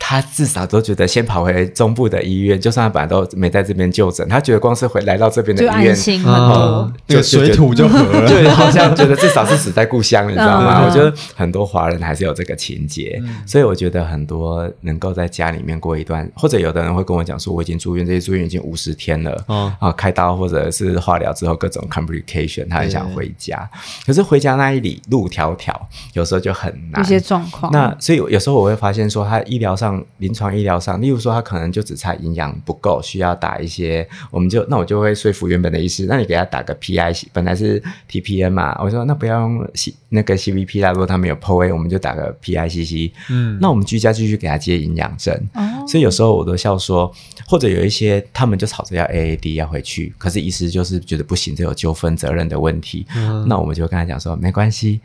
他至少都觉得先跑回中部的医院，就算他本来都没在这边就诊，他觉得光是回来到这边的医院，就安心很多，嗯、就水土就合了，对，好像觉得至少是死在故乡，你知道吗？我觉得很多华人还是有这个情节，嗯、所以我觉得很多能够在家里面过一段，或者有的人会跟我讲说，我已经住院，这些住院已经五十天了，嗯、啊，开刀或者是化疗之后各种 complication，他很想回家，可是回家那一里路迢迢，有时候就很难，一些状况。那所以有时候我会发现说，他医疗上。临床医疗上，例如说他可能就只差营养不够，需要打一些，我们就那我就会说服原本的医师，那你给他打个 PI，本来是 TPN 嘛，我说那不要用 C 那个 CVP 啦，如果他没有 POA，我们就打个 PICC，嗯，那我们居家继续给他接营养针，哦，所以有时候我都笑说，或者有一些他们就吵着要 AAD 要回去，可是医师就是觉得不行，这有纠纷责任的问题，嗯，那我们就跟他讲说没关系，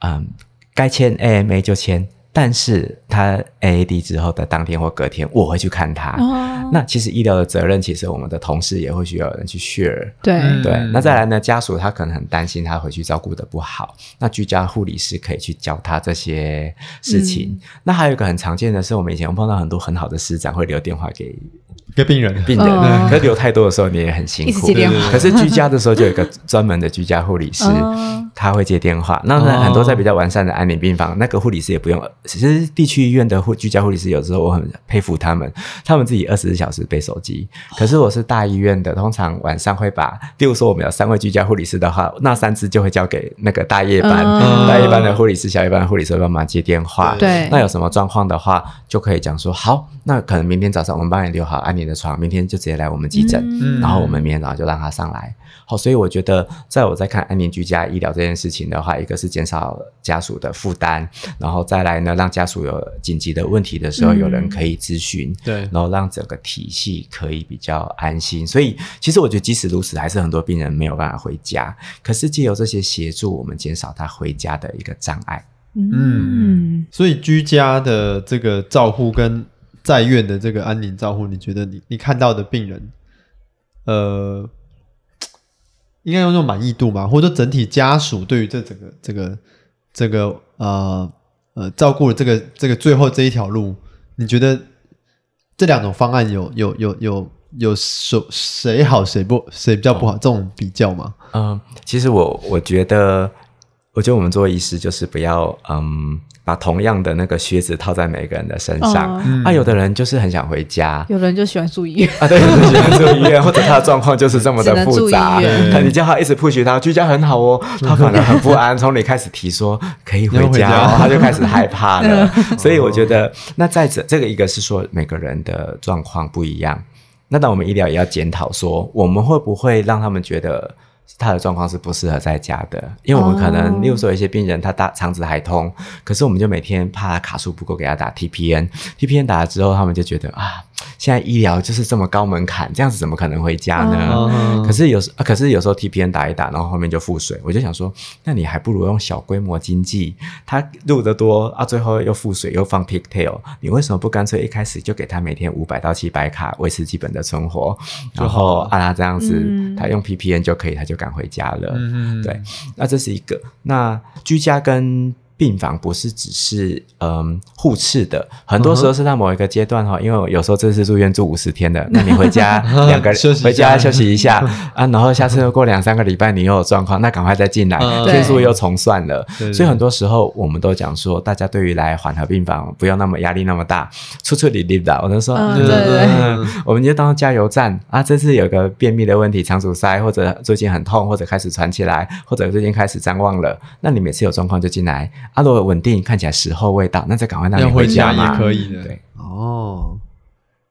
嗯，该签 AMA 就签。但是他 AAD 之后的当天或隔天，我会去看他。哦、那其实医疗的责任，其实我们的同事也会需要有人去 share。对对。那再来呢，家属他可能很担心他回去照顾的不好，那居家护理师可以去教他这些事情。嗯、那还有一个很常见的是，我们以前碰到很多很好的师长会留电话给给病人，病人，嗯可是留太多的时候你也很辛苦。一直接电话可是居家的时候就有一个专门的居家护理师，嗯他会接电话。那那很多在比较完善的安宁病房，那个护理师也不用。其实地区医院的护居家护理师有时候我很佩服他们，他们自己二十四小时背手机。可是我是大医院的，通常晚上会把，例如说我们有三位居家护理师的话，那三只就会交给那个大夜班，嗯大夜班的护理师、小夜班的护理师会帮忙接电话。对那有什么状况的话，就可以讲说好，那可能明天早上我们帮你留好安宁的床，明天就直接来我们急诊，嗯然后我们明天早上就让他上来。好，所以我觉得，在我在看安宁居家医疗这件事情的话，一个是减少家属的负担，然后再来呢，让家属有紧急的问题的时候，嗯有人可以咨询，对然后让整个体系可以比较安心。所以，其实我觉得，即使如此，还是很多病人没有办法回家。可是，借由这些协助，我们减少他回家的一个障碍。嗯，所以居家的这个照护跟在院的这个安宁照护，你觉得你你看到的病人，呃，应该用那种满意度嘛，或者说整体家属对于这整个这个这个呃呃照顾的这个这个最后这一条路，你觉得这两种方案有有有有有谁谁好谁不谁比较不好、哦。这种比较吗？嗯，其实我我觉得，我觉得我们作为医师就是不要嗯，把同样的那个靴子套在每个人的身上。嗯啊，有的人就是很想回家。有人就喜欢住医院，啊，对，就是喜欢住医院，或者他的状况就是这么的复杂，那你叫他一直 push 他，居家很好哦，他反而很不安。从你开始提说可以回你要回家他就开始害怕了。所以我觉得，那再者，这个一个是说每个人的状况不一样。那当我们医疗也要检讨说，我们会不会让他们觉得他的状况是不适合在家的？因为我们可能，哦例如说有一些病人他大肠子还通，可是我们就每天怕他卡数不够，给他打 TPN，TPN 打了之后，他们就觉得啊，现在医疗就是这么高门槛，这样子怎么可能回家呢？哦可是有时、啊，可是有时候 TPN 打一打，然后后面就腹水，我就想说，那你还不如用小规模经济，他入得多啊，最后又腹水又放 pigtail，你为什么不干脆一开始就给他每天五百到七百卡维持基本的存活，然后按他这样子，嗯他用 PPN 就可以，他就敢回家了。嗯对，那这是一个。那居家跟病房不是只是嗯互斥的，很多时候是在某一个阶段哈，因为我有时候这次住院住五十天的，那你回家 两个休息回家休息一下 啊，然后下次又过两三个礼拜你又有状况，那赶快再进来，嗯天数又重算了。对对所以很多时候我们都讲说，大家对于来缓和病房不要那么压力那么大，出出力力的。我都说，嗯对对对嗯我们就当加油站啊。这次有个便秘的问题，肠阻塞，或者最近很痛，或者开始喘起来，或者最近开始张望了，那你每次有状况就进来。啊，如果稳定，看起来时候未到，那再赶快让你要回家嘛。也可以的。对，哦，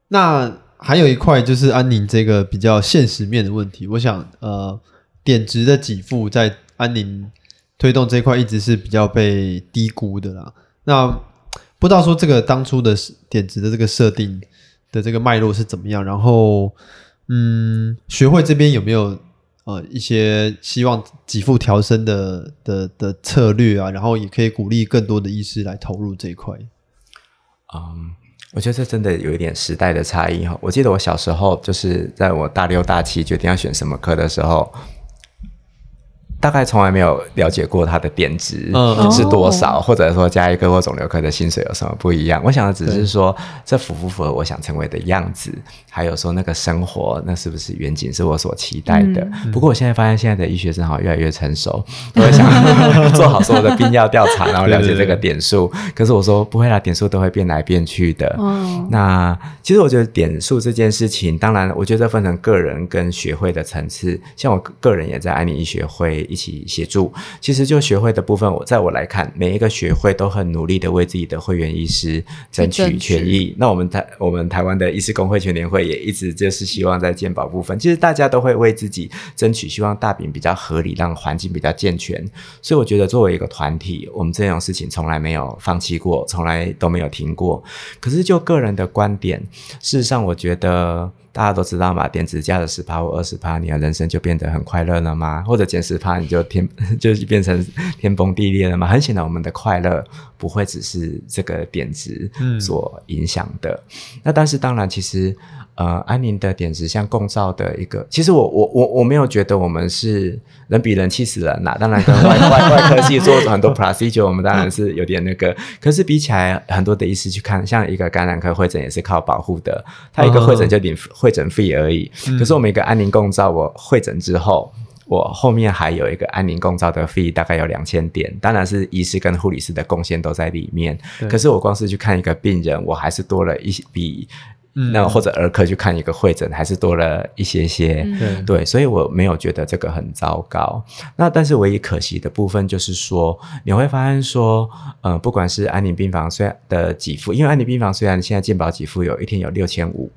那还有一块就是安宁这个比较现实面的问题。我想，呃，点值的给付在安宁推动这一块一直是比较被低估的啦。那不知道说这个当初的点值的这个设定的这个脉络是怎么样？然后，嗯，学会这边有没有呃一些希望给付调升的的的策略啊？然后也可以鼓励更多的医师来投入这一块。嗯，我觉得这真的有一点时代的差异哈。我记得我小时候，就是在我大六大七决定要选什么科的时候。大概从来没有了解过他的点值嗯是多少，哦或者说加一科或肿瘤科的薪水有什么不一样。我想的只是说，这符不符合我想成为的样子，还有说那个生活，那是不是远景是我所期待的。嗯不过我现在发现，现在的医学生好像越来越成熟，我会想 做好所有的病药调查，然后了解这个点数。可是我说不会啦，点数都会变来变去的。哦那其实我觉得点数这件事情，当然我觉得分成个人跟学会的层次。像我个人也在安宁医学会一起协助。其实就学会的部分，我在我来看，每一个学会都很努力的为自己的会员医师争取权益。那我们台我们台湾的医师工会全联会也一直就是希望在健保部分，其实大家都会为自己争取，希望大饼比较合理，让环境比较健全。所以我觉得作为一个团体，我们这种事情从来没有放弃过，从来都没有停过。可是就个人的观点，事实上我觉得。大家都知道嘛，点质加了十趴或二十趴，你的人生就变得很快乐了吗？或者减十趴，你就天 就变成天崩地裂了吗？很显然，我们的快乐不会只是这个点值所影响的。嗯、那但是当然，其实。呃，安宁的点值像共照的一个，其实我我我我没有觉得我们是人比人气死人呐。当然，跟外外 外科系做很多 procedure，我们当然是有点那个。可是比起来，很多的医师去看，像一个感染科会诊也是靠保护的，他一个会诊就领会诊费而已。嗯、可是我们一个安宁共照，我会诊之后，我后面还有一个安宁共照的费，大概有两千点，当然是医师跟护理师的贡献都在里面。可是我光是去看一个病人，我还是多了一笔。嗯，那或者儿科去看一个会诊，还是多了一些些，嗯、对，所以我没有觉得这个很糟糕。那但是唯一可惜的部分就是说，你会发现说，嗯、呃，不管是安宁病房虽然的给付，因为安宁病房虽然现在健保给付有一天有六千五，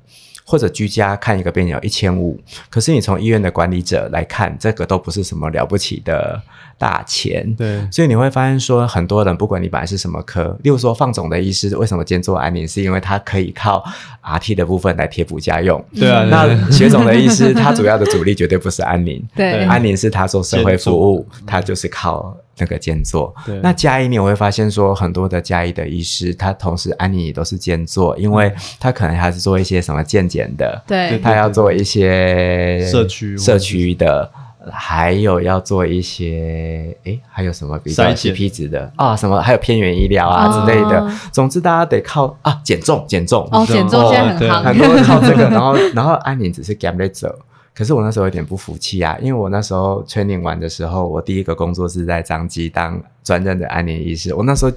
或者居家看一个病人有一千五，可是你从医院的管理者来看，这个都不是什么了不起的。大钱，对，所以你会发现说，很多人不管你本来是什么科，例如说放总的医师，为什么兼做安宁？是因为他可以靠 RT 的部分来贴补家用。对啊，那学总的医师，他主要的主力绝对不是安宁，对，安宁是他做社会服务，他就是靠那个兼做。对，那家医你会发现说，很多的加一的医师，他同时安妮也都是兼做，因为他可能还是做一些什么健检的，对，他要做一些社区社区的。还有要做一些，诶，还有什么比较 CP 值的啊？什么还有偏远医疗啊之类的。总之，大家得靠啊减重，减重哦，减重现在很夯，很多人靠这个。然后，然后安宁只是 get it 走。可是我那时候有点不服气啊，因为我那时候 training 完的时候，我第一个工作是在彰基当专任的安宁医师。我那时候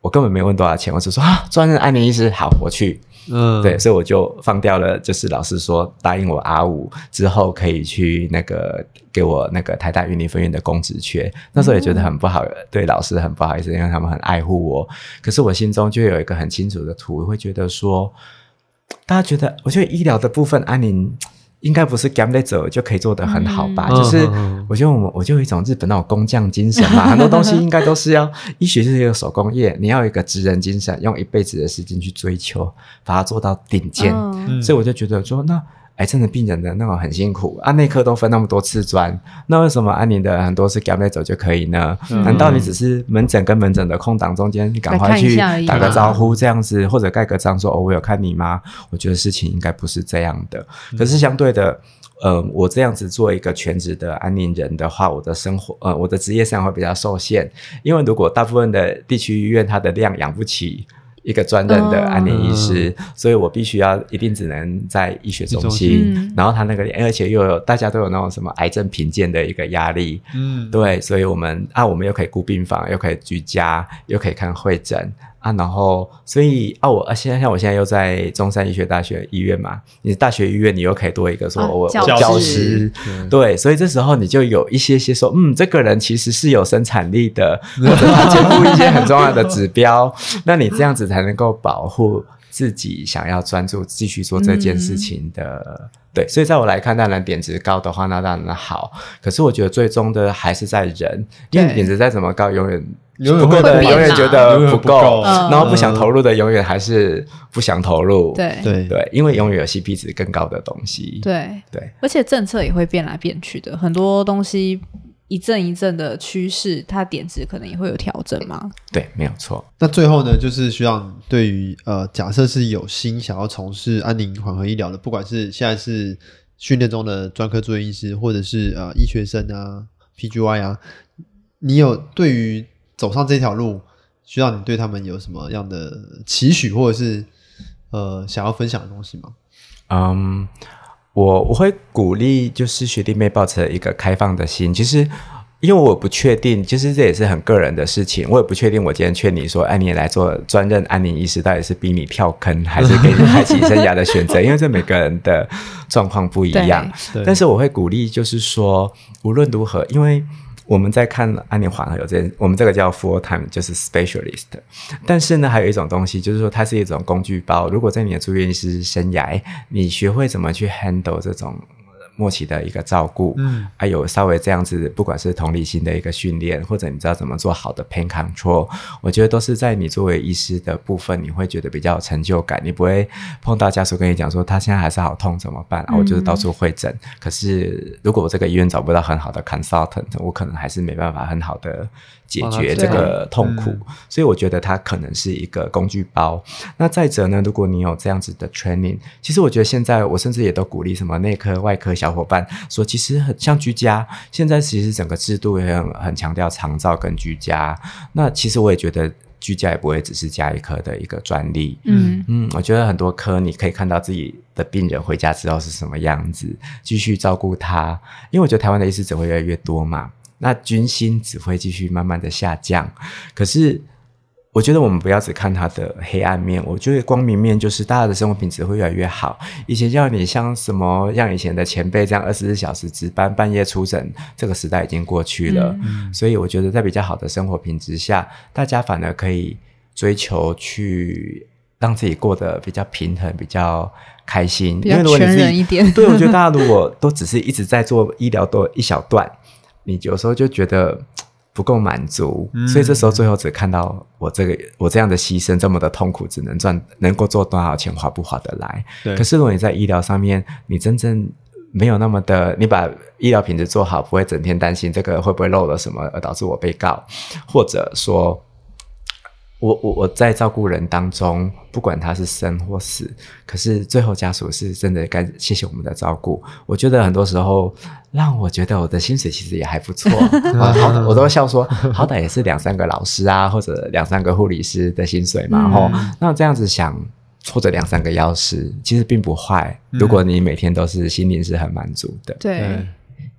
我根本没问多少钱，我就说啊，专任安宁医师好，我去。嗯，对，所以我就放掉了。就是老师说答应我 R 五之后可以去那个给我那个台大云林分院的公职缺，那时候也觉得很不好，对老师很不好意思，因为他们很爱护我。可是我心中就有一个很清楚的图，会觉得说，大家觉得，我觉得医疗的部分，安宁。应该不是 gamble 走就可以做得很好吧？嗯、就是我觉得我们我就有一种日本那种工匠精神嘛，很多东西应该都是要医学就是一个手工业，你要有一个职人精神，用一辈子的时间去追求，把它做到顶尖。嗯、所以我就觉得说那。癌症的病人的那种很辛苦，啊，内科都分那么多次专，那为什么安宁的很多是 gap 走就可以呢？嗯、难道你只是门诊跟门诊的空档中间，你赶快去打个招呼这样子，或者盖个章说哦，我有看你吗？我觉得事情应该不是这样的。可是相对的，呃，我这样子做一个全职的安宁人的话，我的生活呃，我的职业上会比较受限，因为如果大部分的地区医院它的量养不起。一个专任的安宁医师，嗯、所以我必须要一定只能在医学中心，嗯、然后他那个，而且又有大家都有那种什么癌症评鉴的一个压力，嗯，对，所以我们啊，我们又可以顾病房，又可以居家，又可以看会诊。啊，然后，所以啊，我啊，现在像我现在又在中山医学大学医院嘛，你大学医院你又可以多一个说，我、啊、教师，教师嗯、对，所以这时候你就有一些些说，嗯，这个人其实是有生产力的，或者他肩负一些很重要的指标，那你这样子才能够保护自己想要专注继续做这件事情的，嗯、对，所以在我来看，当然点质高的话，那当然好，可是我觉得最终的还是在人，因为点质再怎么高，永远。永远不够的人永远觉得不够，然后不想投入的永远还是不想投入。对对对，因为永远有 CP 值更高的东西。对对，而且政策也会变来变去的，很多东西一阵一阵的趋势，它点子可能也会有调整嘛。对，没有错。那最后呢，就是希望对于呃，假设是有心想要从事安宁缓和医疗的，不管是现在是训练中的专科住院医师，或者是呃医学生啊、PGY 啊，你有对于走上这条路，需要你对他们有什么样的期许，或者是呃想要分享的东西吗？嗯，我我会鼓励就是学弟妹抱持一个开放的心。其实因为我不确定，其实这也是很个人的事情。我也不确定，我今天劝你说，哎，你来做专任安宁医师，到底是逼你跳坑，还是给你开启生涯的选择？因为这每个人的状况不一样。但是我会鼓励，就是说无论如何，因为。我们在看安妮缓和有这，我们这个叫 full time，就是 specialist。但是呢，还有一种东西，就是说它是一种工具包。如果在你的住院医师生涯，你学会怎么去 handle 这种末期的一个照顾，嗯，还有稍微这样子，不管是同理心的一个训练，或者你知道怎么做好的 pain control，我觉得都是在你作为医师的部分，你会觉得比较有成就感。你不会碰到家属跟你讲说他现在还是好痛怎么办？啊，我就是到处会诊。嗯、可是如果我这个医院找不到很好的 consultant，我可能还是没办法很好的解决这个痛苦。嗯、所以我觉得它可能是一个工具包。那再者呢，如果你有这样子的 training，其实我觉得现在我甚至也都鼓励什么内科、外科。小伙伴说，其实很像居家，现在其实整个制度也很很强调长照跟居家。那其实我也觉得居家也不会只是加一科的一个专利。嗯嗯，我觉得很多科你可以看到自己的病人回家之后是什么样子，继续照顾他。因为我觉得台湾的医师只会越来越多嘛，那军心只会继续慢慢的下降。可是。我觉得我们不要只看它的黑暗面，我觉得光明面就是大家的生活品质会越来越好。以前叫你像什么，像以前的前辈这样二十四小时值班、半夜出诊，这个时代已经过去了。嗯，所以我觉得在比较好的生活品质下，大家反而可以追求去让自己过得比较平衡、比较开心。比较全人一点。对，我觉得大家如果都只是一直在做医疗多一小段，你有时候就觉得。不够满足，所以这时候最后只看到我这个我这样的牺牲这么的痛苦，只能赚能够做多少钱划不划得来？对。可是如果你在医疗上面，你真正没有那么的，你把医疗品质做好，不会整天担心这个会不会漏了什么而导致我被告，或者说。我我我在照顾人当中，不管他是生或死，可是最后家属是真的该谢谢我们的照顾。我觉得很多时候让我觉得我的薪水其实也还不错，好，我都笑说，好歹也是两三个老师啊，或者两三个护理师的薪水嘛。吼、嗯，那这样子想，或者两三个药师，其实并不坏。如果你每天都是心灵是很满足的，对。对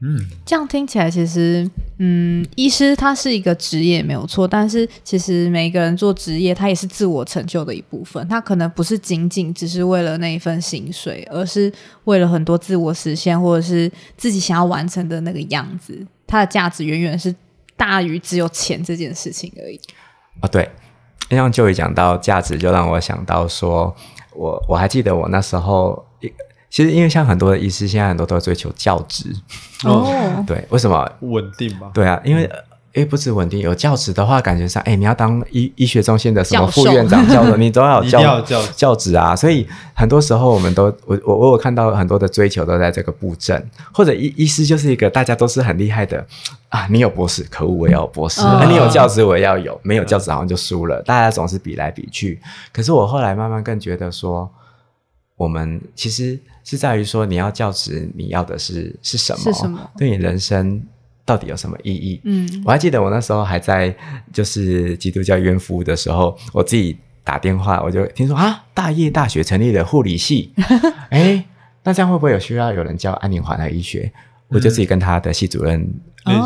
嗯，这样听起来其实，嗯，医师他是一个职业没有错，但是其实每一个人做职业，他也是自我成就的一部分。他可能不是仅仅只是为了那一份薪水，而是为了很多自我实现，或者是自己想要完成的那个样子。它的价值远远是大于只有钱这件事情而已。啊，对，像就一讲到价值，就让我想到说，我我还记得我那时候一。其实，因为像很多的医师，现在很多都追求教职哦。对，为什么稳定嘛？对啊，因为诶、欸、不止稳定，有教职的话，感觉上诶、欸、你要当医医学中心的什么副院长、教授，你都要有教要教教职啊。所以很多时候，我们都我我我有看到很多的追求都在这个布阵，或者医医师就是一个大家都是很厉害的啊。你有博士，可恶，我也要有博士；那、嗯啊、你有教职，我也要有。没有教职，好像就输了。大家总是比来比去。可是我后来慢慢更觉得说，我们其实。是在于说，你要教职，你要的是是什么？是什么？对你人生到底有什么意义？嗯，我还记得我那时候还在就是基督教医院服务的时候，我自己打电话，我就听说啊，大叶大学成立了护理系，哎，那这样会不会有需要有人教安宁缓和医学？我就自己跟他的系主任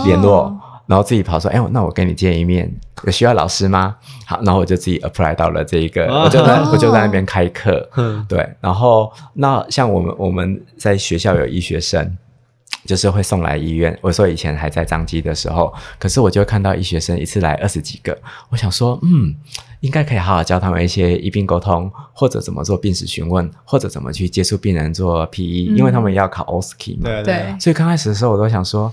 联络。哦然后自己跑说：“哎，那我跟你见一面，有需要老师吗？”好，然后我就自己 apply 到了这一个，我就在我就在那边开课。对，然后那像我们我们在学校有医学生，就是会送来医院。我说以前还在张基的时候，可是我就看到医学生一次来二十几个，我想说，嗯，应该可以好好教他们一些医病沟通，或者怎么做病史询问，或者怎么去接触病人做 PE，因为他们要考 OSCE 嘛。对对。所以刚开始的时候，我都想说，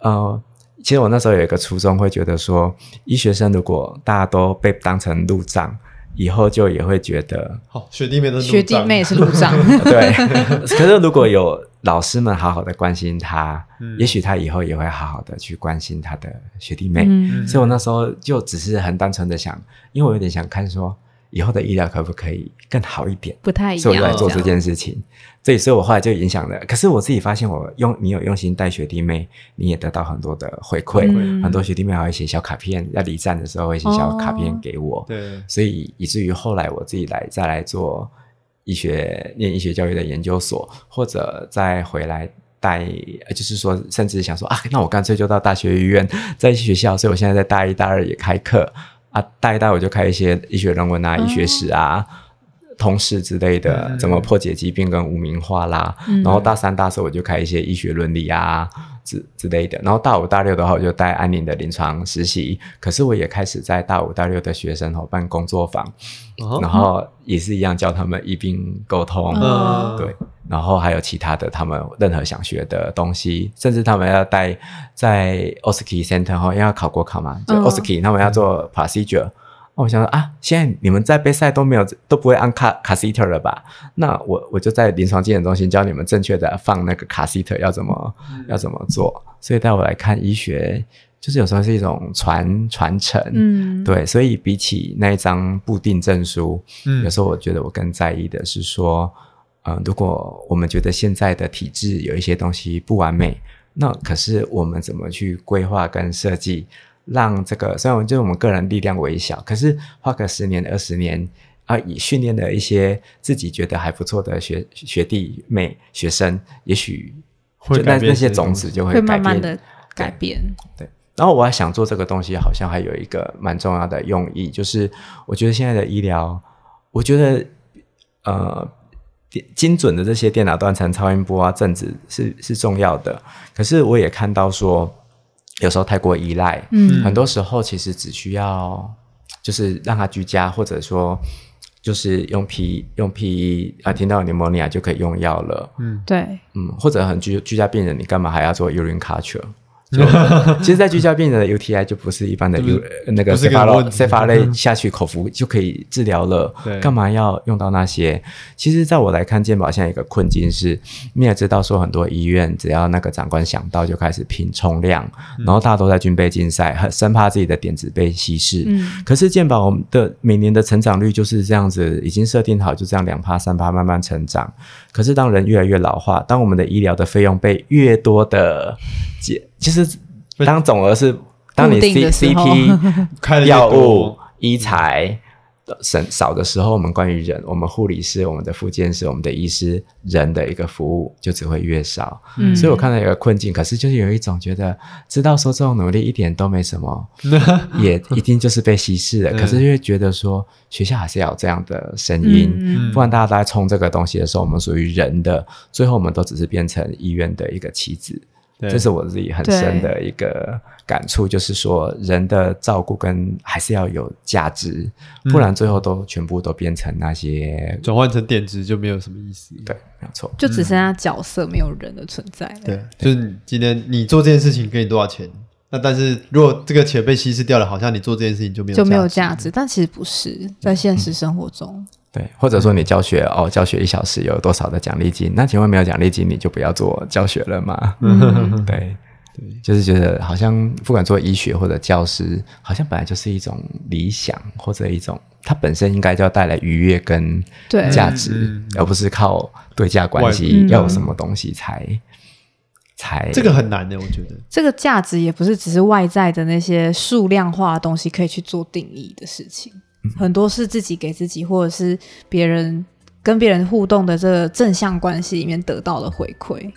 呃。其实我那时候有一个初衷，会觉得说，医学生如果大家都被当成路障，以后就也会觉得，好、哦、学弟妹的学弟妹是路障，对。可是如果有老师们好好的关心他，嗯、也许他以后也会好好的去关心他的学弟妹。嗯、所以我那时候就只是很单纯的想，因为我有点想看说。以后的医疗可不可以更好一点？不太一样，所以我来做这件事情。所以，所以我后来就影响了。可是我自己发现，我用你有用心带学弟妹，你也得到很多的回馈。嗯、很多学弟妹还会写小卡片，要离站的时候会写小卡片给我。对、哦，所以以至于后来我自己来再来做医学念医学教育的研究所，或者再回来带，就是说，甚至想说啊，那我干脆就到大学医院，在学校。所以我现在在大一、大二也开课。啊，带一带我就开一些医学人文啊、医学史啊、嗯、通识之类的，嗯、怎么破解疾病跟无名化啦。嗯、然后大三、大四我就开一些医学伦理啊，之之类的。然后大五大六的话，我就带安宁的临床实习。可是我也开始在大五大六的学生伙办工作坊，哦、然后也是一样教他们医病沟通，嗯、对。然后还有其他的，他们任何想学的东西，甚至他们要带在 OSCE Center 后，因为要考国考嘛，就 OSCE、嗯、他们要做 procedure。我想说啊，现在你们在备赛都没有都不会按卡卡西特了吧？那我我就在临床经验中心教你们正确的放那个卡西特要怎么、嗯、要怎么做。所以带我来看医学，就是有时候是一种传传承，嗯，对。所以比起那一张固定证书，嗯，有时候我觉得我更在意的是说，嗯、呃，如果我们觉得现在的体制有一些东西不完美，那可是我们怎么去规划跟设计？让这个虽然就是我们个人力量微小，可是花个十年二十年啊，以训练的一些自己觉得还不错的学学弟妹学生，也许就那那些种子就会，会慢慢的改变。对，对，然后我还想做这个东西，好像还有一个蛮重要的用意，就是我觉得现在的医疗，我觉得呃精准的这些电脑断层、超音波啊、正子是是重要的，可是我也看到说。有时候太过依赖，嗯，很多时候其实只需要就是让他居家，或者说就是用 P 用 P 啊，听到 pneumonia 就可以用药了，嗯，对，嗯，或者很居居家病人，你干嘛还要做 urine culture？就 其实，在居家病人的 UTI 就不是一般的 U 那个 cephalate 下去口服就可以治疗了，干嘛要用到那些？其实，在我来看，健保现在一个困境是，你也知道说，很多医院只要那个长官想到就开始拼冲量，然后大家都在军备竞赛，很生怕自己的点子被稀释。嗯，可是健保的每年的成长率就是这样子，已经设定好就这样两趴三趴慢慢成长。可是当人越来越老化，当我们的医疗的费用被越多的解。其实，当总额是当你 C C P 药物医材省少的时候，我们关于人，我们护理师、我们的复健师、我们的医师人的一个服务就只会越少。嗯，所以我看到一个困境，可是就是有一种觉得，知道说这种努力一点都没什么，也一定就是被稀释了。可是就会觉得说，学校还是要有这样的声音，嗯，不然大家都在冲这个东西的时候，我们属于人的，最后我们都只是变成医院的一个棋子。这是我自己很深的一个感触，就是说人的照顾跟还是要有价值，不然最后都全部都变成那些转换成电值就没有什么意思。对，没有错，就只剩下角色，没有人的存在。对，就是今天你做这件事情给你多少钱，那但是如果这个钱被稀释掉了，好像你做这件事情就没有就没有价值，但其实不是在现实生活中。对，或者说你教学哦，教学一小时有多少的奖励金？那请问没有奖励金，你就不要做教学了吗？嗯，对，对，就是觉得好像不管做医学或者教师，好像本来就是一种理想或者一种，它本身应该就要带来愉悦跟价值，而不是靠对价关系要有什么东西才才。这个很难的，我觉得这个价值也不是只是外在的那些数量化的东西可以去做定义的事情。很多是自己给自己，或者是别人跟别人互动的这个正向关系里面得到的回馈。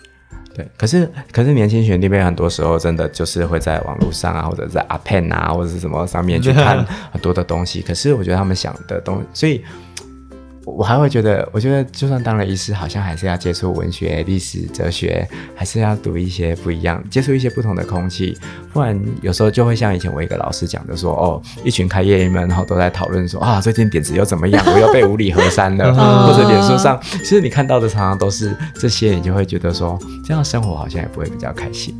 对，可是可是年轻学弟妹很多时候真的就是会在网络上啊，或者在阿 Pen 啊，或者是什么上面去看很多的东西。可是我觉得他们想的东西，所以。我还会觉得，我觉得就算当了医师，好像还是要接触文学、历史、哲学，还是要读一些不一样，接触一些不同的空气。不然有时候就会像以前我一个老师讲的说，哦，一群开业医们，然后都在讨论说，啊，最近点子又怎么样？我又被五里河山了，或者脸书上，其实你看到的常常都是这些，你就会觉得说，这样生活好像也不会比较开心。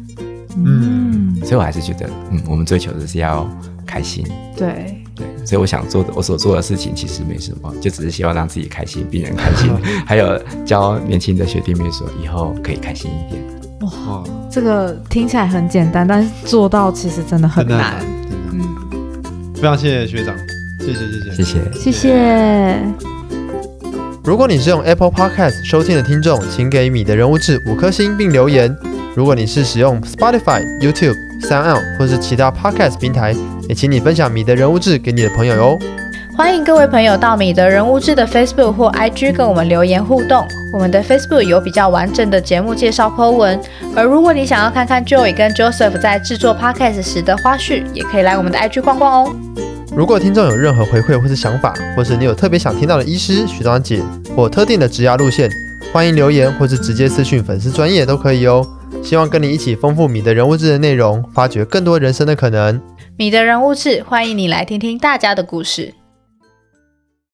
嗯，所以我还是觉得，嗯，我们追求的是要开心。对。对，所以我想做的，我所做的事情其实没什么，就只是希望让自己开心，病人开心，还有教年轻的学弟妹说以后可以开心一点。哇，这个听起来很简单，但是做到其实真的很难。难嗯，非常谢谢学长，谢谢谢谢谢谢谢谢。如果你是用 Apple Podcast 收听的听众，请给米的人物志五颗星并留言。如果你是使用 Spotify、YouTube、SoundOn 或是其他 Podcast 平台，也请你分享米的人物志给你的朋友哟。欢迎各位朋友到米的人物志的 Facebook 或 IG 跟我们留言互动。我们的 Facebook 有比较完整的节目介绍 po 文，而如果你想要看看 Joey 跟 Joseph 在制作 Podcast 时的花絮，也可以来我们的 IG 逛逛哦。如果听众有任何回馈或是想法，或是你有特别想听到的医师、学长姐或特定的职涯路线，欢迎留言或是直接私讯粉丝专页都可以哦。希望跟你一起丰富米的人物志的内容，发掘更多人生的可能。你的人物志，欢迎你来听听大家的故事。